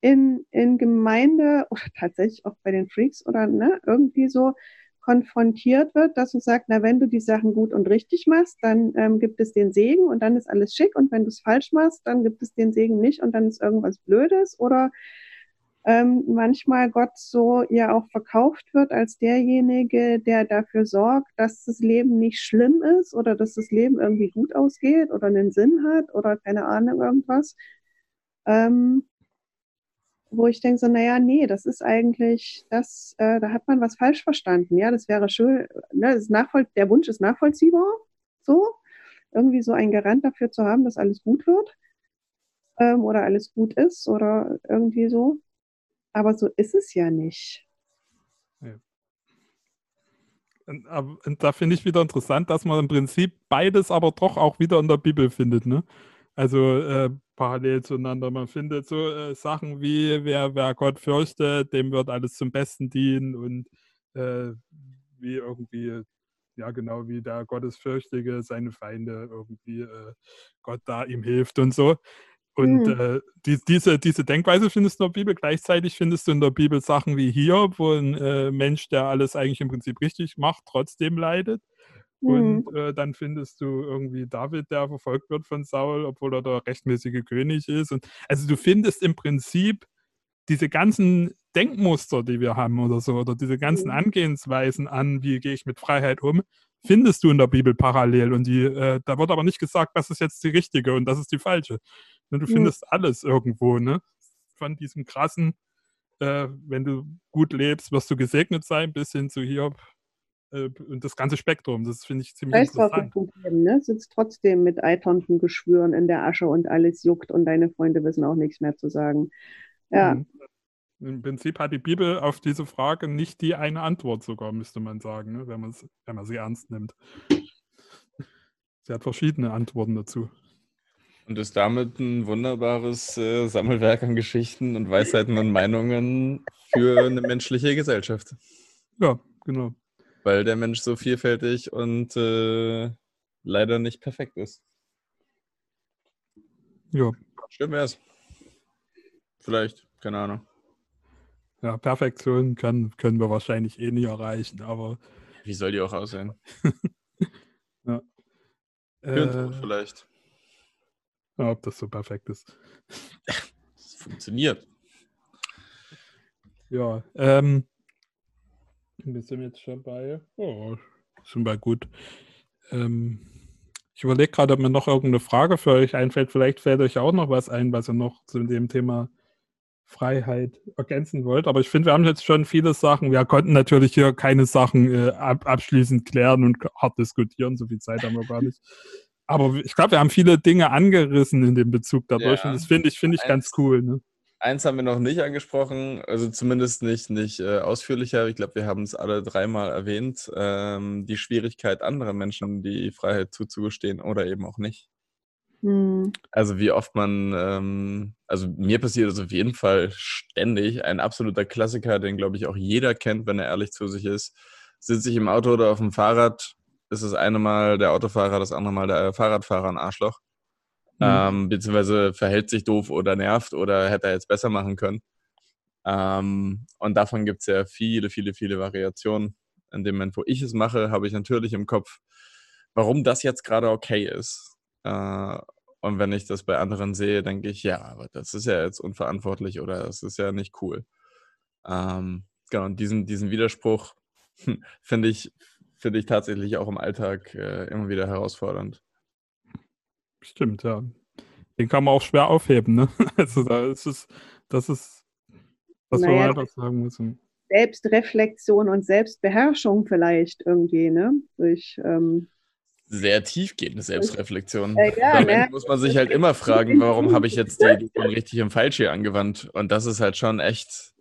in, in Gemeinde oder tatsächlich auch bei den Freaks oder ne, irgendwie so konfrontiert wird, dass du sagst, na, wenn du die Sachen gut und richtig machst, dann ähm, gibt es den Segen und dann ist alles schick und wenn du es falsch machst, dann gibt es den Segen nicht und dann ist irgendwas Blödes oder ähm, manchmal Gott so ja auch verkauft wird als derjenige, der dafür sorgt, dass das Leben nicht schlimm ist oder dass das Leben irgendwie gut ausgeht oder einen Sinn hat oder keine Ahnung irgendwas. Ähm, wo ich denke so, naja, nee, das ist eigentlich, das, äh, da hat man was falsch verstanden. Ja, das wäre schön, ne, das nachvoll der Wunsch ist nachvollziehbar, so, irgendwie so ein Garant dafür zu haben, dass alles gut wird ähm, oder alles gut ist oder irgendwie so. Aber so ist es ja nicht. Ja. Und, und da finde ich wieder interessant, dass man im Prinzip beides aber doch auch wieder in der Bibel findet. Ne? Also äh, parallel zueinander. Man findet so äh, Sachen wie, wer, wer Gott fürchtet, dem wird alles zum Besten dienen und äh, wie irgendwie, ja genau, wie der Gottesfürchtige seine Feinde irgendwie äh, Gott da ihm hilft und so. Und mhm. äh, die, diese, diese Denkweise findest du in der Bibel. Gleichzeitig findest du in der Bibel Sachen wie hier, wo ein äh, Mensch, der alles eigentlich im Prinzip richtig macht, trotzdem leidet. Mhm. Und äh, dann findest du irgendwie David, der verfolgt wird von Saul, obwohl er der rechtmäßige König ist. Und, also du findest im Prinzip diese ganzen Denkmuster, die wir haben oder so, oder diese ganzen mhm. Angehensweisen an, wie gehe ich mit Freiheit um, findest du in der Bibel parallel. Und die, äh, da wird aber nicht gesagt, das ist jetzt die richtige und das ist die falsche. Ne, du findest ja. alles irgendwo, ne? Von diesem krassen, äh, wenn du gut lebst, wirst du gesegnet sein, bis hin zu Hiob. äh, das ganze Spektrum. Das finde ich ziemlich Scheiß interessant. Problem, ne? Sitzt trotzdem mit Eitontengeschwüren in der Asche und alles juckt und deine Freunde wissen auch nichts mehr zu sagen. Ja. Mhm. Im Prinzip hat die Bibel auf diese Frage nicht die eine Antwort sogar, müsste man sagen, ne? wenn, wenn man sie ernst nimmt. Sie hat verschiedene Antworten dazu. Und ist damit ein wunderbares äh, Sammelwerk an Geschichten und Weisheiten und Meinungen für eine menschliche Gesellschaft. Ja, genau. Weil der Mensch so vielfältig und äh, leider nicht perfekt ist. Ja. Schön wär's. Vielleicht, keine Ahnung. Ja, Perfektion kann, können wir wahrscheinlich eh nie erreichen, aber. Wie soll die auch aussehen? (laughs) ja. Äh, vielleicht. Ob das so perfekt ist. Es funktioniert. Ja, ähm, wir sind jetzt schon bei, oh, sind wir gut. Ähm, ich überlege gerade, ob mir noch irgendeine Frage für euch einfällt. Vielleicht fällt euch auch noch was ein, was ihr noch zu dem Thema Freiheit ergänzen wollt. Aber ich finde, wir haben jetzt schon viele Sachen. Wir konnten natürlich hier keine Sachen äh, ab, abschließend klären und hart diskutieren. So viel Zeit haben wir gar nicht. (laughs) Aber ich glaube, wir haben viele Dinge angerissen in dem Bezug dadurch. Ja. Und das finde ich, finde ich ganz cool. Ne? Eins haben wir noch nicht angesprochen, also zumindest nicht, nicht äh, ausführlicher. Ich glaube, wir haben es alle dreimal erwähnt. Ähm, die Schwierigkeit anderer Menschen, die Freiheit zuzugestehen oder eben auch nicht. Mhm. Also wie oft man, ähm, also mir passiert es auf jeden Fall ständig. Ein absoluter Klassiker, den glaube ich auch jeder kennt, wenn er ehrlich zu sich ist. Sitze ich im Auto oder auf dem Fahrrad, ist das eine Mal der Autofahrer, das andere Mal der Fahrradfahrer ein Arschloch. Mhm. Ähm, beziehungsweise verhält sich doof oder nervt oder hätte er jetzt besser machen können. Ähm, und davon gibt es ja viele, viele, viele Variationen. In dem Moment, wo ich es mache, habe ich natürlich im Kopf, warum das jetzt gerade okay ist. Äh, und wenn ich das bei anderen sehe, denke ich, ja, aber das ist ja jetzt unverantwortlich oder das ist ja nicht cool. Ähm, genau, und diesen, diesen Widerspruch (laughs) finde ich, finde ich tatsächlich auch im Alltag äh, immer wieder herausfordernd. Stimmt, ja. Den kann man auch schwer aufheben, ne? (laughs) Also da ist es, das ist, was naja, wir weiter sagen müssen. Selbstreflexion und Selbstbeherrschung vielleicht irgendwie, ne? Durch ähm, sehr tiefgehende Selbstreflexion. Ja, ja, Am ne? muss man sich halt immer fragen, warum habe ich jetzt die Übung richtig im Falsch hier angewandt? Und das ist halt schon echt,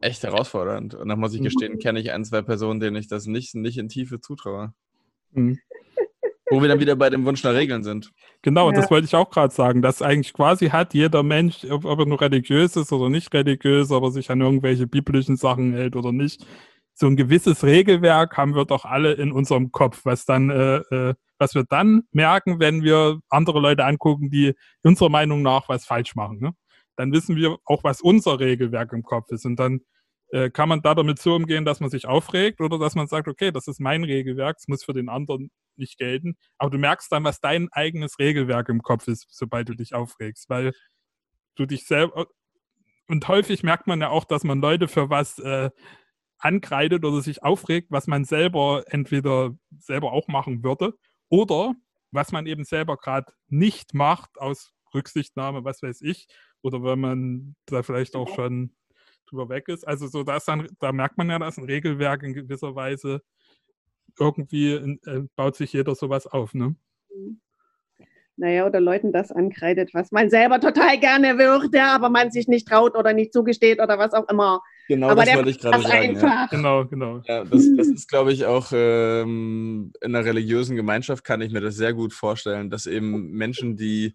echt herausfordernd. Und da muss ich gestehen, mhm. kenne ich ein, zwei Personen, denen ich das nicht, nicht in Tiefe zutraue. Mhm. Wo wir dann wieder bei dem Wunsch nach Regeln sind. Genau, ja. das wollte ich auch gerade sagen, dass eigentlich quasi hat jeder Mensch, ob, ob er nur religiös ist oder nicht religiös, ob er sich an irgendwelche biblischen Sachen hält oder nicht, so ein gewisses Regelwerk haben wir doch alle in unserem Kopf, was dann, äh, äh, was wir dann merken, wenn wir andere Leute angucken, die unserer Meinung nach was falsch machen. Ne? Dann wissen wir auch, was unser Regelwerk im Kopf ist. Und dann äh, kann man da damit so umgehen, dass man sich aufregt oder dass man sagt, okay, das ist mein Regelwerk, es muss für den anderen nicht gelten. Aber du merkst dann, was dein eigenes Regelwerk im Kopf ist, sobald du dich aufregst, weil du dich selber und häufig merkt man ja auch, dass man Leute für was äh, ankreidet oder sich aufregt, was man selber entweder selber auch machen würde oder was man eben selber gerade nicht macht aus Rücksichtnahme, was weiß ich, oder wenn man da vielleicht auch schon drüber weg ist. Also so, dass dann, da merkt man ja, dass ein Regelwerk in gewisser Weise irgendwie äh, baut sich jeder sowas auf, ne? Mhm naja, oder Leuten das ankreidet, was man selber total gerne würde, aber man sich nicht traut oder nicht zugesteht oder was auch immer. Genau, aber das wollte ich gerade sagen. Ja. Genau, genau. Ja, das, das ist, glaube ich, auch ähm, in einer religiösen Gemeinschaft kann ich mir das sehr gut vorstellen, dass eben Menschen, die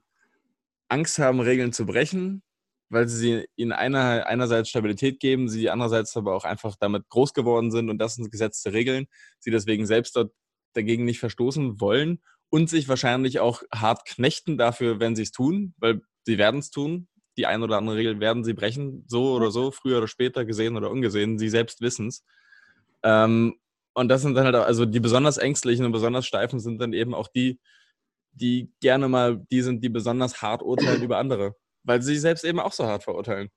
Angst haben, Regeln zu brechen, weil sie ihnen einer, einerseits Stabilität geben, sie andererseits aber auch einfach damit groß geworden sind und das sind gesetzte Regeln, sie deswegen selbst dort dagegen nicht verstoßen wollen und sich wahrscheinlich auch hart knechten dafür, wenn sie es tun, weil sie werden es tun. Die ein oder andere Regel werden sie brechen, so oder so, früher oder später, gesehen oder ungesehen. Sie selbst wissen es. Ähm, und das sind dann halt, auch, also die besonders ängstlichen und besonders steifen sind dann eben auch die, die gerne mal die sind, die besonders hart urteilen (clears throat) über andere, weil sie sich selbst eben auch so hart verurteilen.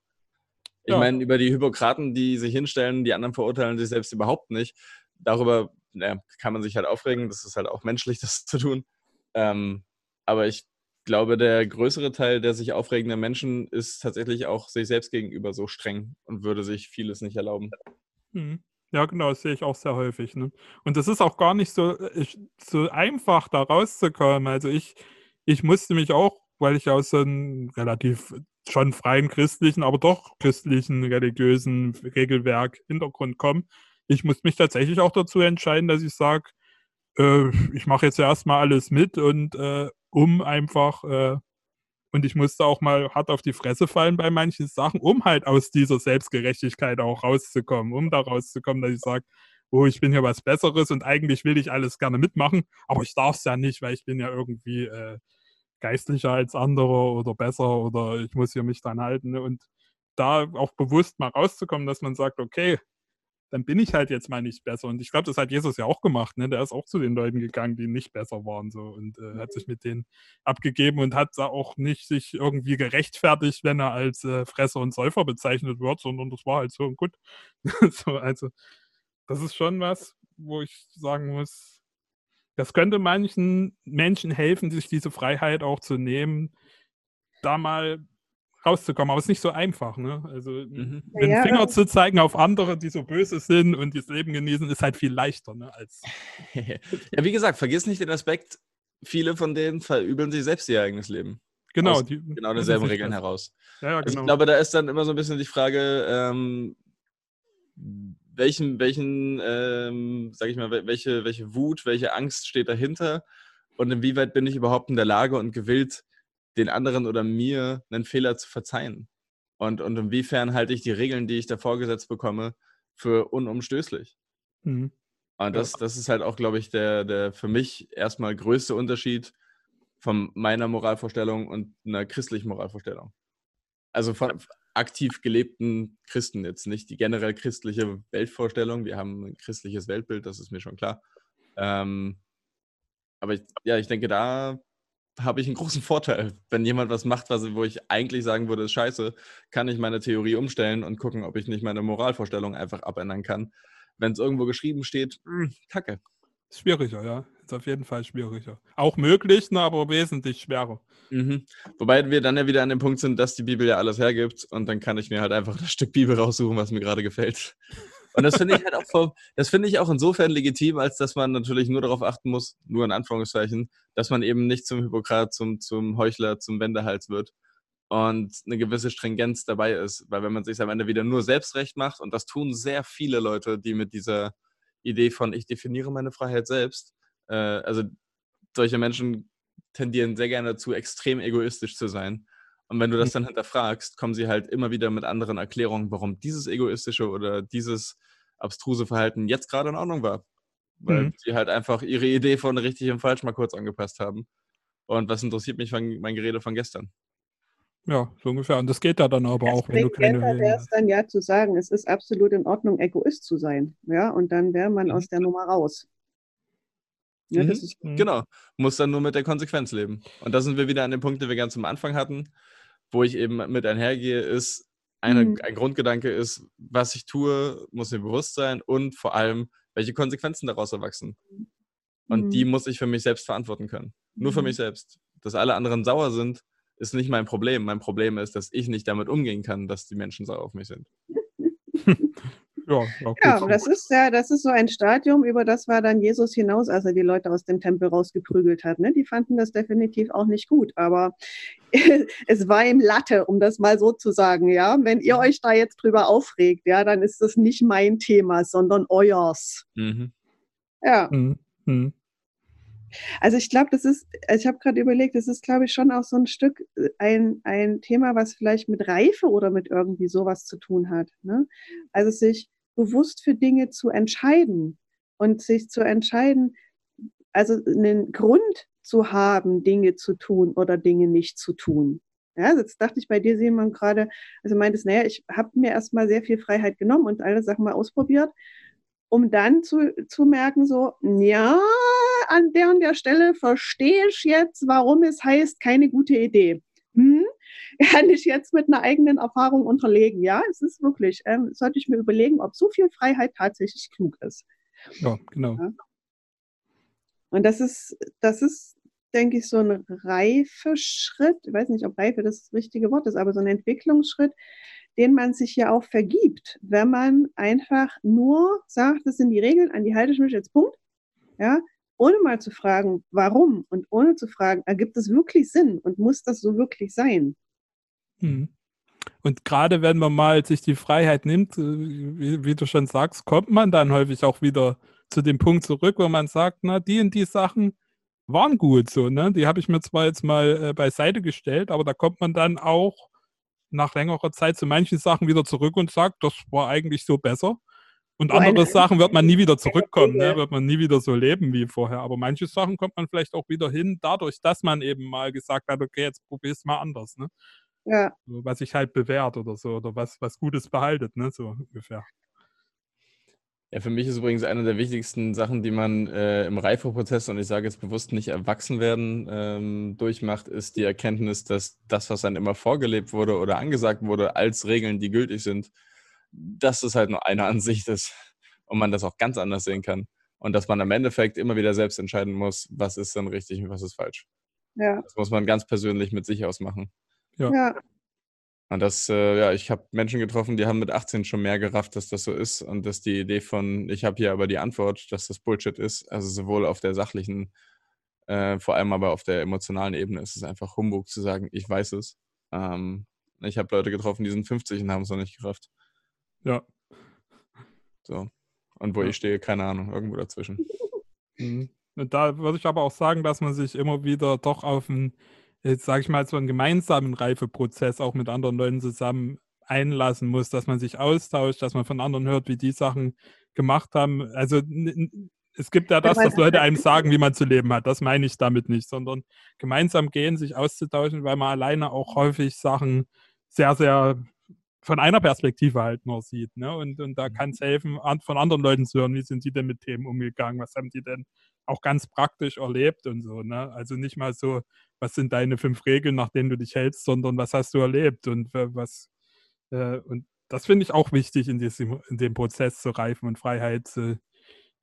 Ich ja. meine, über die Hypokraten, die sich hinstellen, die anderen verurteilen sich selbst überhaupt nicht. Darüber naja, kann man sich halt aufregen. Das ist halt auch menschlich, (laughs) das zu tun. Ähm, aber ich glaube, der größere Teil der sich aufregenden Menschen ist tatsächlich auch sich selbst gegenüber so streng und würde sich vieles nicht erlauben. Hm. Ja, genau, das sehe ich auch sehr häufig. Ne? Und das ist auch gar nicht so, ich, äh, so einfach, da rauszukommen. Also ich, ich musste mich auch, weil ich aus so einem relativ schon freien christlichen, aber doch christlichen, religiösen Regelwerk Hintergrund komme, ich muss mich tatsächlich auch dazu entscheiden, dass ich sage, äh, ich mache jetzt erstmal alles mit und äh, um einfach äh, und ich musste auch mal hart auf die Fresse fallen bei manchen Sachen, um halt aus dieser Selbstgerechtigkeit auch rauszukommen, um da rauszukommen, dass ich sage, oh, ich bin hier was Besseres und eigentlich will ich alles gerne mitmachen, aber ich darf es ja nicht, weil ich bin ja irgendwie äh, geistlicher als andere oder besser oder ich muss hier mich dran halten. Ne? Und da auch bewusst mal rauszukommen, dass man sagt, okay, dann bin ich halt jetzt mal nicht besser. Und ich glaube, das hat Jesus ja auch gemacht. Ne? Der ist auch zu den Leuten gegangen, die nicht besser waren so und äh, hat sich mit denen abgegeben und hat da auch nicht sich irgendwie gerechtfertigt, wenn er als äh, Fresser und Säufer bezeichnet wird, sondern das war halt so und gut. (laughs) so, also das ist schon was, wo ich sagen muss, das könnte manchen Menschen helfen, sich diese Freiheit auch zu nehmen, da mal rauszukommen. Aber es ist nicht so einfach. Ne? Also mhm. den ja, Finger zu zeigen auf andere, die so böse sind und das Leben genießen, ist halt viel leichter. Ne, als (laughs) ja, wie gesagt, vergiss nicht den Aspekt, viele von denen verübeln sich selbst ihr eigenes Leben. Genau, die, genau derselben Regeln das. heraus. Ja, ja, genau. also ich glaube, da ist dann immer so ein bisschen die Frage, ähm, welchen, welchen, ähm, sag ich mal, welche, welche Wut, welche Angst steht dahinter und inwieweit bin ich überhaupt in der Lage und gewillt, den anderen oder mir einen Fehler zu verzeihen? Und, und inwiefern halte ich die Regeln, die ich da vorgesetzt bekomme, für unumstößlich? Mhm. Und das, das ist halt auch, glaube ich, der, der für mich erstmal größte Unterschied von meiner Moralvorstellung und einer christlichen Moralvorstellung. Also von aktiv gelebten Christen jetzt, nicht die generell christliche Weltvorstellung. Wir haben ein christliches Weltbild, das ist mir schon klar. Ähm, aber ich, ja, ich denke, da habe ich einen großen Vorteil. Wenn jemand was macht, was, wo ich eigentlich sagen würde, ist scheiße, kann ich meine Theorie umstellen und gucken, ob ich nicht meine Moralvorstellung einfach abändern kann. Wenn es irgendwo geschrieben steht, mh, hm, kacke. Schwieriger, ja. Ist auf jeden Fall schwieriger. Auch möglich, ne, aber wesentlich schwerer. Mhm. Wobei wir dann ja wieder an dem Punkt sind, dass die Bibel ja alles hergibt und dann kann ich mir halt einfach das Stück Bibel raussuchen, was mir gerade gefällt. Und das finde ich halt auch, das finde ich auch insofern legitim, als dass man natürlich nur darauf achten muss, nur in Anführungszeichen, dass man eben nicht zum Hypokrat, zum, zum Heuchler, zum Wendehals wird und eine gewisse Stringenz dabei ist. Weil wenn man sich am Ende wieder nur selbstrecht macht, und das tun sehr viele Leute, die mit dieser Idee von ich definiere meine Freiheit selbst, äh, also solche Menschen tendieren sehr gerne dazu, extrem egoistisch zu sein. Und wenn du das mhm. dann hinterfragst, kommen sie halt immer wieder mit anderen Erklärungen, warum dieses egoistische oder dieses abstruse Verhalten jetzt gerade in Ordnung war. Weil mhm. sie halt einfach ihre Idee von richtig und falsch mal kurz angepasst haben. Und was interessiert mich von, mein Gerede von gestern? Ja, so ungefähr. Und das geht da dann aber das auch, wenn du keine. wäre es dann ja zu sagen, es ist absolut in Ordnung, Egoist zu sein. Ja, und dann wäre man mhm. aus der Nummer raus. Ja, mhm. ist, mhm. genau. Muss dann nur mit der Konsequenz leben. Und da sind wir wieder an dem Punkt, den wir ganz am Anfang hatten wo ich eben mit einhergehe, ist, eine, mhm. ein Grundgedanke ist, was ich tue, muss mir bewusst sein und vor allem, welche Konsequenzen daraus erwachsen. Und mhm. die muss ich für mich selbst verantworten können. Nur für mich mhm. selbst. Dass alle anderen sauer sind, ist nicht mein Problem. Mein Problem ist, dass ich nicht damit umgehen kann, dass die Menschen sauer auf mich sind. (laughs) Ja, ja das ist ja, das ist so ein Stadium, über das war dann Jesus hinaus, als er die Leute aus dem Tempel rausgeprügelt hat. Ne? Die fanden das definitiv auch nicht gut, aber (laughs) es war ihm Latte, um das mal so zu sagen. Ja, wenn ihr euch da jetzt drüber aufregt, ja, dann ist das nicht mein Thema, sondern euers. Mhm. Ja. Mhm. Mhm. Also ich glaube, das ist, ich habe gerade überlegt, das ist, glaube ich, schon auch so ein Stück äh, ein, ein Thema, was vielleicht mit Reife oder mit irgendwie sowas zu tun hat. Ne? Also sich bewusst für Dinge zu entscheiden und sich zu entscheiden, also einen Grund zu haben, Dinge zu tun oder Dinge nicht zu tun. Ja, jetzt dachte ich bei dir, Simon, gerade, also meintest, naja, ich habe mir erstmal sehr viel Freiheit genommen und alle Sachen mal ausprobiert, um dann zu, zu merken, so, ja, an der und der Stelle verstehe ich jetzt, warum es heißt, keine gute Idee. Kann ich jetzt mit einer eigenen Erfahrung unterlegen? Ja, es ist wirklich, ähm, sollte ich mir überlegen, ob so viel Freiheit tatsächlich klug ist. Ja, genau. Ja. Und das ist, das ist, denke ich, so ein Reifeschritt. Ich weiß nicht, ob Reife das, das richtige Wort ist, aber so ein Entwicklungsschritt, den man sich ja auch vergibt, wenn man einfach nur sagt, das sind die Regeln, an die halte ich mich jetzt Punkt. Ja, ohne mal zu fragen, warum und ohne zu fragen, ergibt es wirklich Sinn und muss das so wirklich sein? Hm. Und gerade wenn man mal sich die Freiheit nimmt, äh, wie, wie, du schon sagst, kommt man dann häufig auch wieder zu dem Punkt zurück, wo man sagt, na, die und die Sachen waren gut so, ne? Die habe ich mir zwar jetzt mal äh, beiseite gestellt, aber da kommt man dann auch nach längerer Zeit zu manchen Sachen wieder zurück und sagt, das war eigentlich so besser. Und oh, andere Sachen wird man nie wieder zurückkommen, ne? wird man nie wieder so leben wie vorher. Aber manche Sachen kommt man vielleicht auch wieder hin, dadurch, dass man eben mal gesagt hat, okay, jetzt probier es mal anders. Ne? Ja. So, was sich halt bewährt oder so, oder was, was Gutes behaltet, ne? so ungefähr. Ja, für mich ist übrigens eine der wichtigsten Sachen, die man äh, im Reifeprozess, und ich sage jetzt bewusst nicht erwachsen werden, ähm, durchmacht, ist die Erkenntnis, dass das, was dann immer vorgelebt wurde oder angesagt wurde, als Regeln, die gültig sind, dass es halt nur eine Ansicht ist und man das auch ganz anders sehen kann. Und dass man im Endeffekt immer wieder selbst entscheiden muss, was ist dann richtig und was ist falsch. Ja. Das muss man ganz persönlich mit sich ausmachen. Ja. ja. Und das, äh, ja, ich habe Menschen getroffen, die haben mit 18 schon mehr gerafft, dass das so ist und dass die Idee von, ich habe hier aber die Antwort, dass das Bullshit ist, also sowohl auf der sachlichen, äh, vor allem aber auf der emotionalen Ebene ist es einfach Humbug zu sagen, ich weiß es. Ähm, ich habe Leute getroffen, die sind 50 und haben es noch nicht gerafft. Ja. So. Und wo ja. ich stehe, keine Ahnung, irgendwo dazwischen. (laughs) Mhm. Da würde ich aber auch sagen, dass man sich immer wieder doch auf ein sage ich mal, so einen gemeinsamen Reifeprozess auch mit anderen Leuten zusammen einlassen muss, dass man sich austauscht, dass man von anderen hört, wie die Sachen gemacht haben. Also es gibt ja das, dass Leute einem sagen, wie man zu leben hat. Das meine ich damit nicht, sondern gemeinsam gehen, sich auszutauschen, weil man alleine auch häufig Sachen sehr, sehr von einer Perspektive halt nur sieht. Ne? Und, und da mhm. kann es helfen, von anderen Leuten zu hören, wie sind die denn mit Themen umgegangen, was haben die denn auch ganz praktisch erlebt und so. Ne? Also nicht mal so, was sind deine fünf Regeln, nach denen du dich hältst, sondern was hast du erlebt und was äh, und das finde ich auch wichtig in, diesem, in dem Prozess zu reifen und Freiheit äh,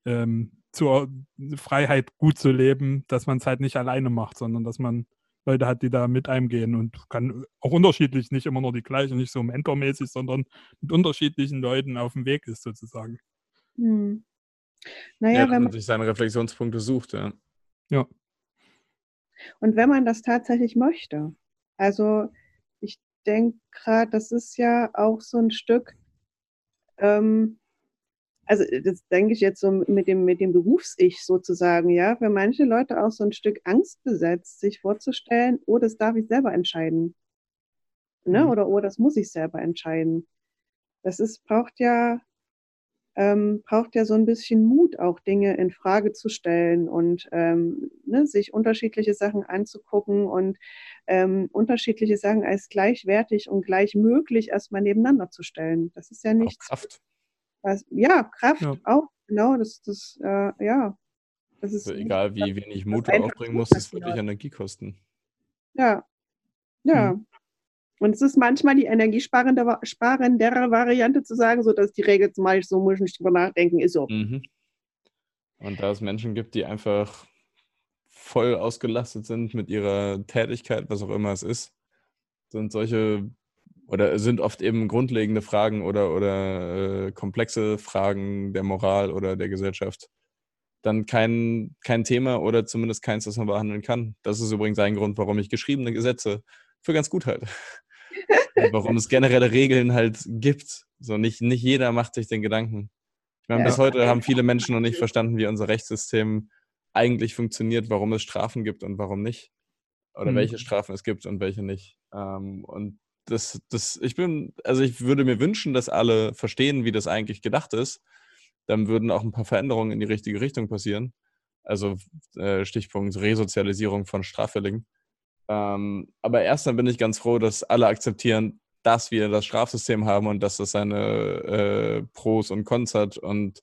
ähm, zur Freiheit gut zu leben, dass man es halt nicht alleine macht, sondern dass man Leute hat, die da mit einem gehen und kann auch unterschiedlich, nicht immer nur die gleichen, nicht so mentormäßig, sondern mit unterschiedlichen Leuten auf dem Weg ist sozusagen. Hm. Naja, ja, wenn man sich seine Reflexionspunkte sucht, ja. Ja. Und wenn man das tatsächlich möchte. Also ich denke gerade, das ist ja auch so ein Stück, ähm, also das denke ich jetzt so mit dem, mit dem Berufs-Ich sozusagen, ja, für manche Leute auch so ein Stück Angst besetzt, sich vorzustellen, oh, das darf ich selber entscheiden. Ne? Mhm. Oder oh, das muss ich selber entscheiden. Das ist, braucht ja ähm, braucht ja so ein bisschen Mut, auch Dinge in Frage zu stellen und ähm, ne, sich unterschiedliche Sachen anzugucken und ähm, unterschiedliche Sachen als gleichwertig und gleich möglich erstmal nebeneinander zu stellen. Das ist ja nicht Kraft. Was, ja, Kraft ja. auch, genau, das, das, äh, ja. Das ist, also egal, wie wenig Mut du aufbringen musst, das wird dich Energie kosten. Ja, ja. Hm. Und es ist manchmal die energiesparende sparendere Variante zu sagen, so dass die Regel zum Beispiel so muss ich nicht drüber nachdenken, ist so. Mhm. Und da es Menschen gibt, die einfach voll ausgelastet sind mit ihrer Tätigkeit, was auch immer es ist, sind solche oder sind oft eben grundlegende Fragen oder, oder äh, komplexe Fragen der Moral oder der Gesellschaft dann kein, kein Thema oder zumindest keins, das man behandeln kann. Das ist übrigens ein Grund, warum ich geschriebene Gesetze für ganz gut halte (laughs) warum es generelle Regeln halt gibt. So nicht, nicht jeder macht sich den Gedanken. Ich meine, ja. bis heute haben viele Menschen noch nicht verstanden, wie unser Rechtssystem eigentlich funktioniert, warum es Strafen gibt und warum nicht. Oder mhm. welche Strafen es gibt und welche nicht. Ähm, und das, das, ich bin, also ich würde mir wünschen, dass alle verstehen, wie das eigentlich gedacht ist. Dann würden auch ein paar Veränderungen in die richtige Richtung passieren. Also äh, Stichpunkt Resozialisierung von Straffälligen. Ähm, aber erst dann bin ich ganz froh, dass alle akzeptieren, dass wir das Strafsystem haben und dass das seine äh, Pros und Cons hat und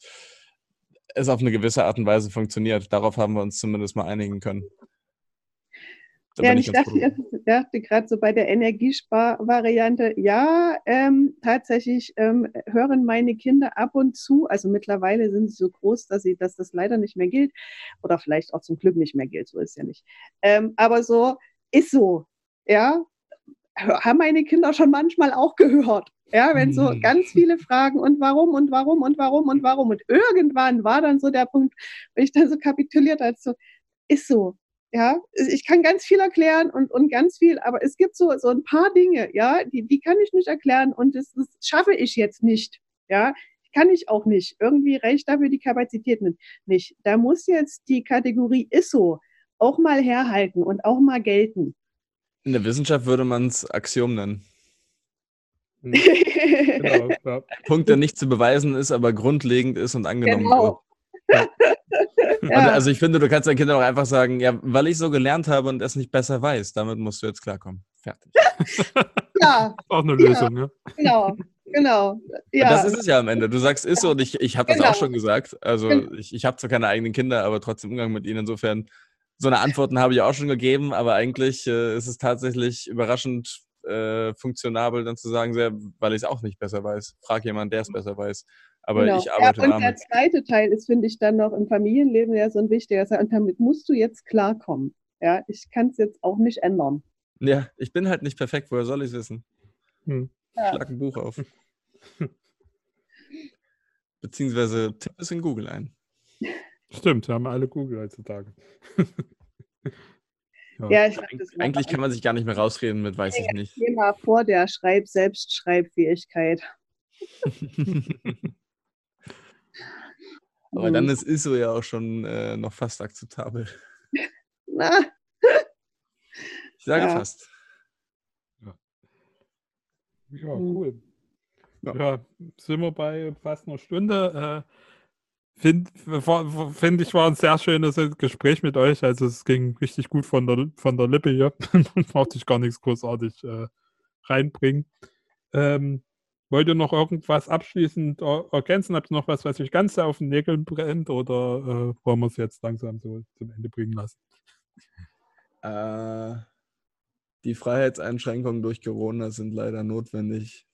es auf eine gewisse Art und Weise funktioniert. Darauf haben wir uns zumindest mal einigen können. Da ja, ich, ich dachte, dachte gerade so bei der Energiesparvariante, ja, ähm, tatsächlich ähm, hören meine Kinder ab und zu, also mittlerweile sind sie so groß, dass, sie, dass das leider nicht mehr gilt oder vielleicht auch zum Glück nicht mehr gilt, so ist ja nicht. Ähm, aber so, ist so. Ja, haben meine Kinder schon manchmal auch gehört. Ja, wenn so mhm. ganz viele Fragen und warum und warum und warum und warum. Und irgendwann war dann so der Punkt, wo ich dann so kapituliert als so, ist so. Ja, ich kann ganz viel erklären und, und ganz viel, aber es gibt so, so ein paar Dinge, ja, die, die kann ich nicht erklären und das, das schaffe ich jetzt nicht. Ja, kann ich auch nicht. Irgendwie reicht dafür die Kapazität nicht. Da muss jetzt die Kategorie ISO auch mal herhalten und auch mal gelten. In der Wissenschaft würde man es Axiom nennen. Hm. genau, (laughs) ja. Punkt, der nicht zu beweisen ist, aber grundlegend ist und angenommen genau. wird. Ja. Also ich finde, du kannst deinen Kindern auch einfach sagen, ja, weil ich so gelernt habe und es nicht besser weiß, damit musst du jetzt klarkommen. Fertig. (laughs) ja. Auch eine Lösung, ja. Genau. Genau. Ja. Das ist es ja am Ende. Du sagst, ist so und ich, ich habe genau. das auch schon gesagt. Also genau. ich, ich habe zwar keine eigenen Kinder, aber trotzdem Umgang mit ihnen. Insofern, so eine Antworten habe ich auch schon gegeben, aber eigentlich äh, ist es tatsächlich überraschend äh, funktionabel, dann zu sagen, sehr, weil ich es auch nicht besser weiß. Frag jemanden, der es besser weiß. Aber genau. ich arbeite ja, Und damit. der zweite Teil ist, finde ich, dann noch im Familienleben ja so ein wichtiger. Und damit musst du jetzt klarkommen. Ja, ich kann es jetzt auch nicht ändern. Ja, ich bin halt nicht perfekt. Woher soll ich es wissen? Hm. Ja. Schlag ein Buch auf. (laughs) Beziehungsweise tipp es in Google ein. Stimmt, wir haben alle Google heutzutage. (laughs) ja. ja, ich glaub, Eigentlich kann man sich gar nicht mehr rausreden mit weiß ich nicht. Thema vor der Schreib Selbstschreibfähigkeit. (laughs) Aber hm. dann ist ISO ja auch schon äh, noch fast akzeptabel. (laughs) Na. Ich sage ja. fast. Ja, mhm. cool. Ja. ja, sind wir bei fast einer Stunde. Äh, Finde find ich war ein sehr schönes Gespräch mit euch. Also es ging richtig gut von der, von der Lippe hier. Man (laughs) brauchte ich gar nichts großartig äh, reinbringen. Ähm, wollt ihr noch irgendwas abschließend ergänzen? Habt ihr noch was, was euch ganz auf den Nägeln brennt oder äh, wollen wir es jetzt langsam so zum Ende bringen lassen? Äh, die Freiheitseinschränkungen durch Corona sind leider notwendig.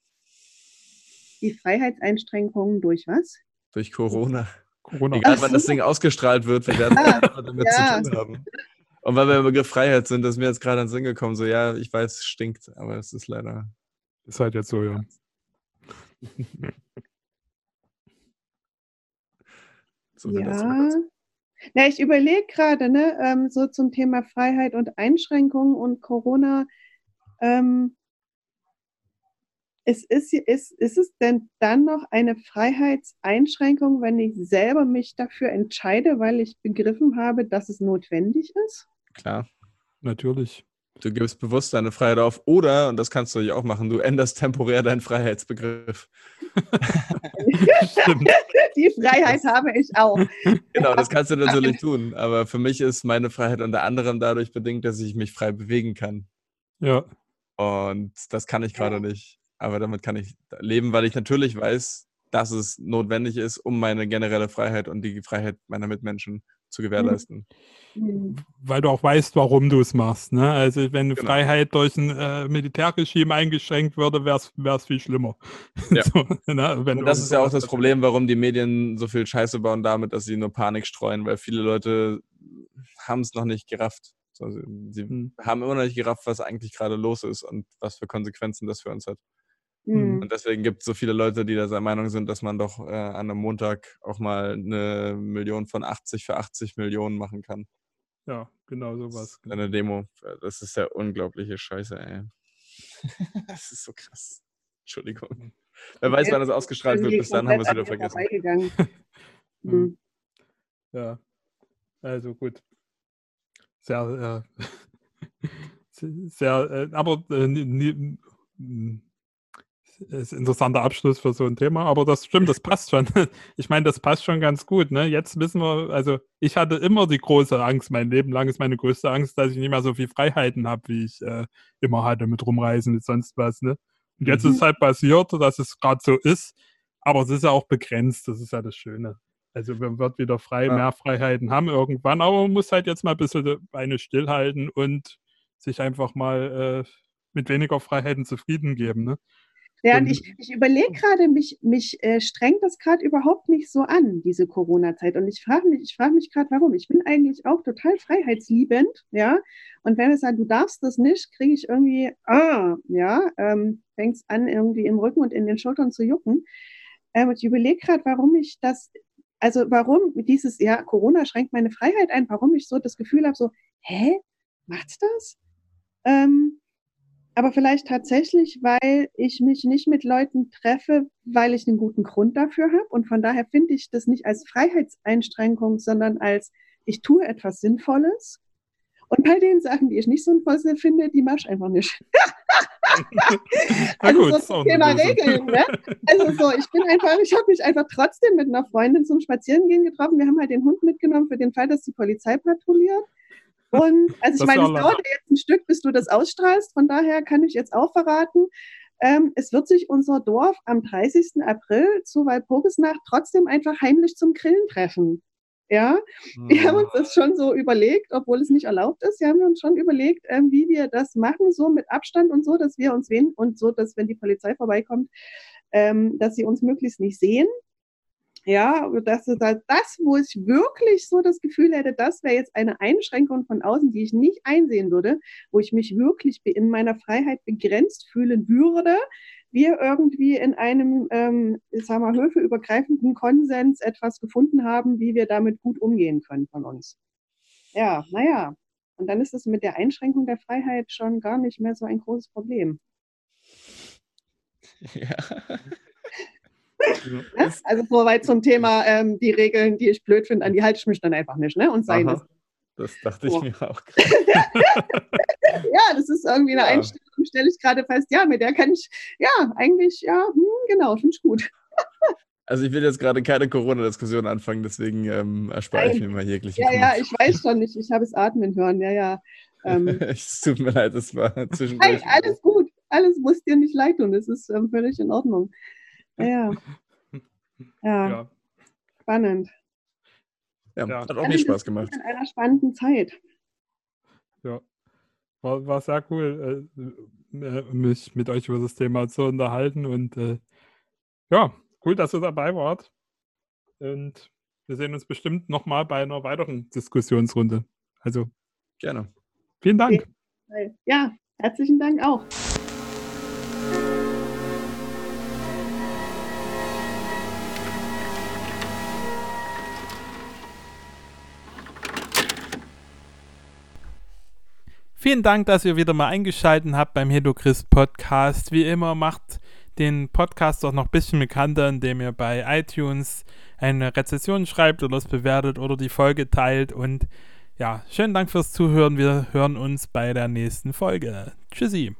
Die Freiheitseinschränkungen durch was? Durch Corona. Corona. Egal, wann das Ding ausgestrahlt wird, wir werden (laughs) ah, damit ja. zu tun haben. Und weil wir im Begriff Freiheit sind, ist mir jetzt gerade ans Sinn gekommen, so ja, ich weiß, es stinkt, aber es ist leider. Ist halt jetzt so, ja. (laughs) so ja. Ja, ich überlege gerade, ne, ähm, so zum Thema Freiheit und Einschränkungen und Corona. Ähm, ist, ist, ist, ist es denn dann noch eine Freiheitseinschränkung, wenn ich selber mich dafür entscheide, weil ich begriffen habe, dass es notwendig ist? Klar. Natürlich. Du gibst bewusst deine Freiheit auf oder, und das kannst du ja auch machen, du änderst temporär deinen Freiheitsbegriff. (laughs) Die Freiheit habe ich auch. Genau, das (laughs) kannst du natürlich tun. Aber für mich ist meine Freiheit unter anderem dadurch bedingt, dass ich mich frei bewegen kann. Ja. Und das kann ich gerade ja. nicht. Aber damit kann ich leben, weil ich natürlich weiß, dass es notwendig ist, um meine generelle Freiheit und die Freiheit meiner Mitmenschen zu gewährleisten. Mhm. Weil du auch weißt, warum du es machst. Ne? Also wenn genau. Freiheit durch ein äh, Militärregime eingeschränkt würde, wäre es viel schlimmer. (laughs) Ja. so, ne? Und das ist ja auch das Problem, warum die Medien so viel Scheiße bauen damit, dass sie nur Panik streuen, weil viele Leute haben es noch nicht gerafft. Also, sie hm. haben immer noch nicht gerafft, was eigentlich gerade los ist und was für Konsequenzen das für uns hat. Mhm. Und deswegen gibt es so viele Leute, die der Meinung sind, dass man doch äh, an einem Montag auch mal eine Million von 80 für 80 Millionen machen kann. Ja, genau sowas. Eine Demo. Das ist ja unglaubliche Scheiße, ey. (laughs) das ist so krass. Entschuldigung. Mhm. Wer weiß, wann das ausgestrahlt wird, bis dann haben wir es wieder vergessen. (laughs) mhm. Ja, also gut. Sehr, äh, (laughs) sehr, äh, aber äh, ist ein interessanter Abschluss für so ein Thema, aber das stimmt, das passt schon. (laughs) Ich meine, das passt schon ganz gut. Ne? Jetzt wissen wir, also ich hatte immer die große Angst, mein Leben lang ist meine größte Angst, dass ich nicht mehr so viel Freiheiten habe, wie ich äh, immer hatte mit Rumreisen und sonst was. Ne? Und jetzt mhm. ist es halt passiert, dass es gerade so ist, aber es ist ja auch begrenzt, das ist ja das Schöne. Also man wird wieder frei, ja. mehr Freiheiten haben irgendwann, aber man muss halt jetzt mal ein bisschen Beine stillhalten und sich einfach mal äh, mit weniger Freiheiten zufrieden geben. Ne? Ja, und ich, ich überlege gerade, mich, mich äh, strengt das gerade überhaupt nicht so an, diese Corona-Zeit. Und ich frage mich, ich frage mich gerade, warum. Ich bin eigentlich auch total freiheitsliebend, ja. Und wenn wir sagen, du darfst das nicht, kriege ich irgendwie, ah, ja, ähm, fängt es an, irgendwie im Rücken und in den Schultern zu jucken. Ähm, und ich überlege gerade, warum ich das, also warum dieses, ja, Corona schränkt meine Freiheit ein, warum ich so das Gefühl habe, so, hä, macht's das? Ähm, aber vielleicht tatsächlich, weil ich mich nicht mit Leuten treffe, weil ich einen guten Grund dafür habe. Und von daher finde ich das nicht als Freiheitseinschränkung, sondern als ich tue etwas Sinnvolles. Und bei den Sachen, die ich nicht sinnvoll finde, die mache ich einfach nicht. (laughs) also gut, so Thema Regeln. Ne? Also so, ich bin einfach, ich habe mich einfach trotzdem mit einer Freundin zum Spazierengehen getroffen. Wir haben halt den Hund mitgenommen für den Fall, dass die Polizei patrouilliert. Und also ich meine, es dauert jetzt ein Stück, bis du das ausstrahlst. Von daher kann ich jetzt auch verraten, ähm, es wird sich unser Dorf am 30. April zu Walpurgisnacht trotzdem einfach heimlich zum Grillen treffen. Ja, mhm. wir haben uns das schon so überlegt, obwohl es nicht erlaubt ist. Wir haben uns schon überlegt, ähm, wie wir das machen, so mit Abstand und so, dass wir uns wen und so, dass wenn die Polizei vorbeikommt, ähm, dass sie uns möglichst nicht sehen. Ja, das ist halt das, wo ich wirklich so das Gefühl hätte, das wäre jetzt eine Einschränkung von außen, die ich nicht einsehen würde, wo ich mich wirklich in meiner Freiheit begrenzt fühlen würde, wir irgendwie in einem, ähm, ich sag mal, höfeübergreifenden Konsens etwas gefunden haben, wie wir damit gut umgehen können von uns. Ja, naja. Und dann ist es mit der Einschränkung der Freiheit schon gar nicht mehr so ein großes Problem. (laughs) Ja. Ja, also soweit zum Thema ähm, die Regeln, die ich blöd finde, an die halte ich mich dann einfach nicht, ne? Und sein das. Das dachte so. ich mir auch. (laughs) (laughs) ja, das ist irgendwie eine ja. Einstellung, stelle ich gerade fest. Ja, mit der kann ich, ja, eigentlich, ja, hm, genau, finde ich gut. (laughs) Also ich will jetzt gerade keine Corona-Diskussion anfangen, deswegen ähm, erspare ich mir mal jegliche. Ja, ja, ich weiß schon nicht. Ich habe es atmen hören, ja, ja. Ähm, es tut mir leid, es war zwischendurch. Hey, alles gut, alles muss dir nicht leid tun, das ist ähm, völlig in Ordnung. Ja. (laughs) Ja. ja. Spannend. Ja, ja. hat auch nicht Spaß gemacht. In einer spannenden Zeit. Ja. War, war sehr cool, äh, äh, mich mit euch über das Thema zu unterhalten. Und äh, ja, cool, dass ihr dabei wart. Und wir sehen uns bestimmt nochmal bei einer weiteren Diskussionsrunde. Also gerne. Vielen Dank. Ja, herzlichen Dank auch. Vielen Dank, dass ihr wieder mal eingeschaltet habt beim Hedochrist Podcast. Wie immer macht den Podcast auch noch ein bisschen bekannter, indem ihr bei iTunes eine Rezession schreibt oder es bewertet oder die Folge teilt. Und ja, schönen Dank fürs Zuhören. Wir hören uns bei der nächsten Folge. Tschüssi.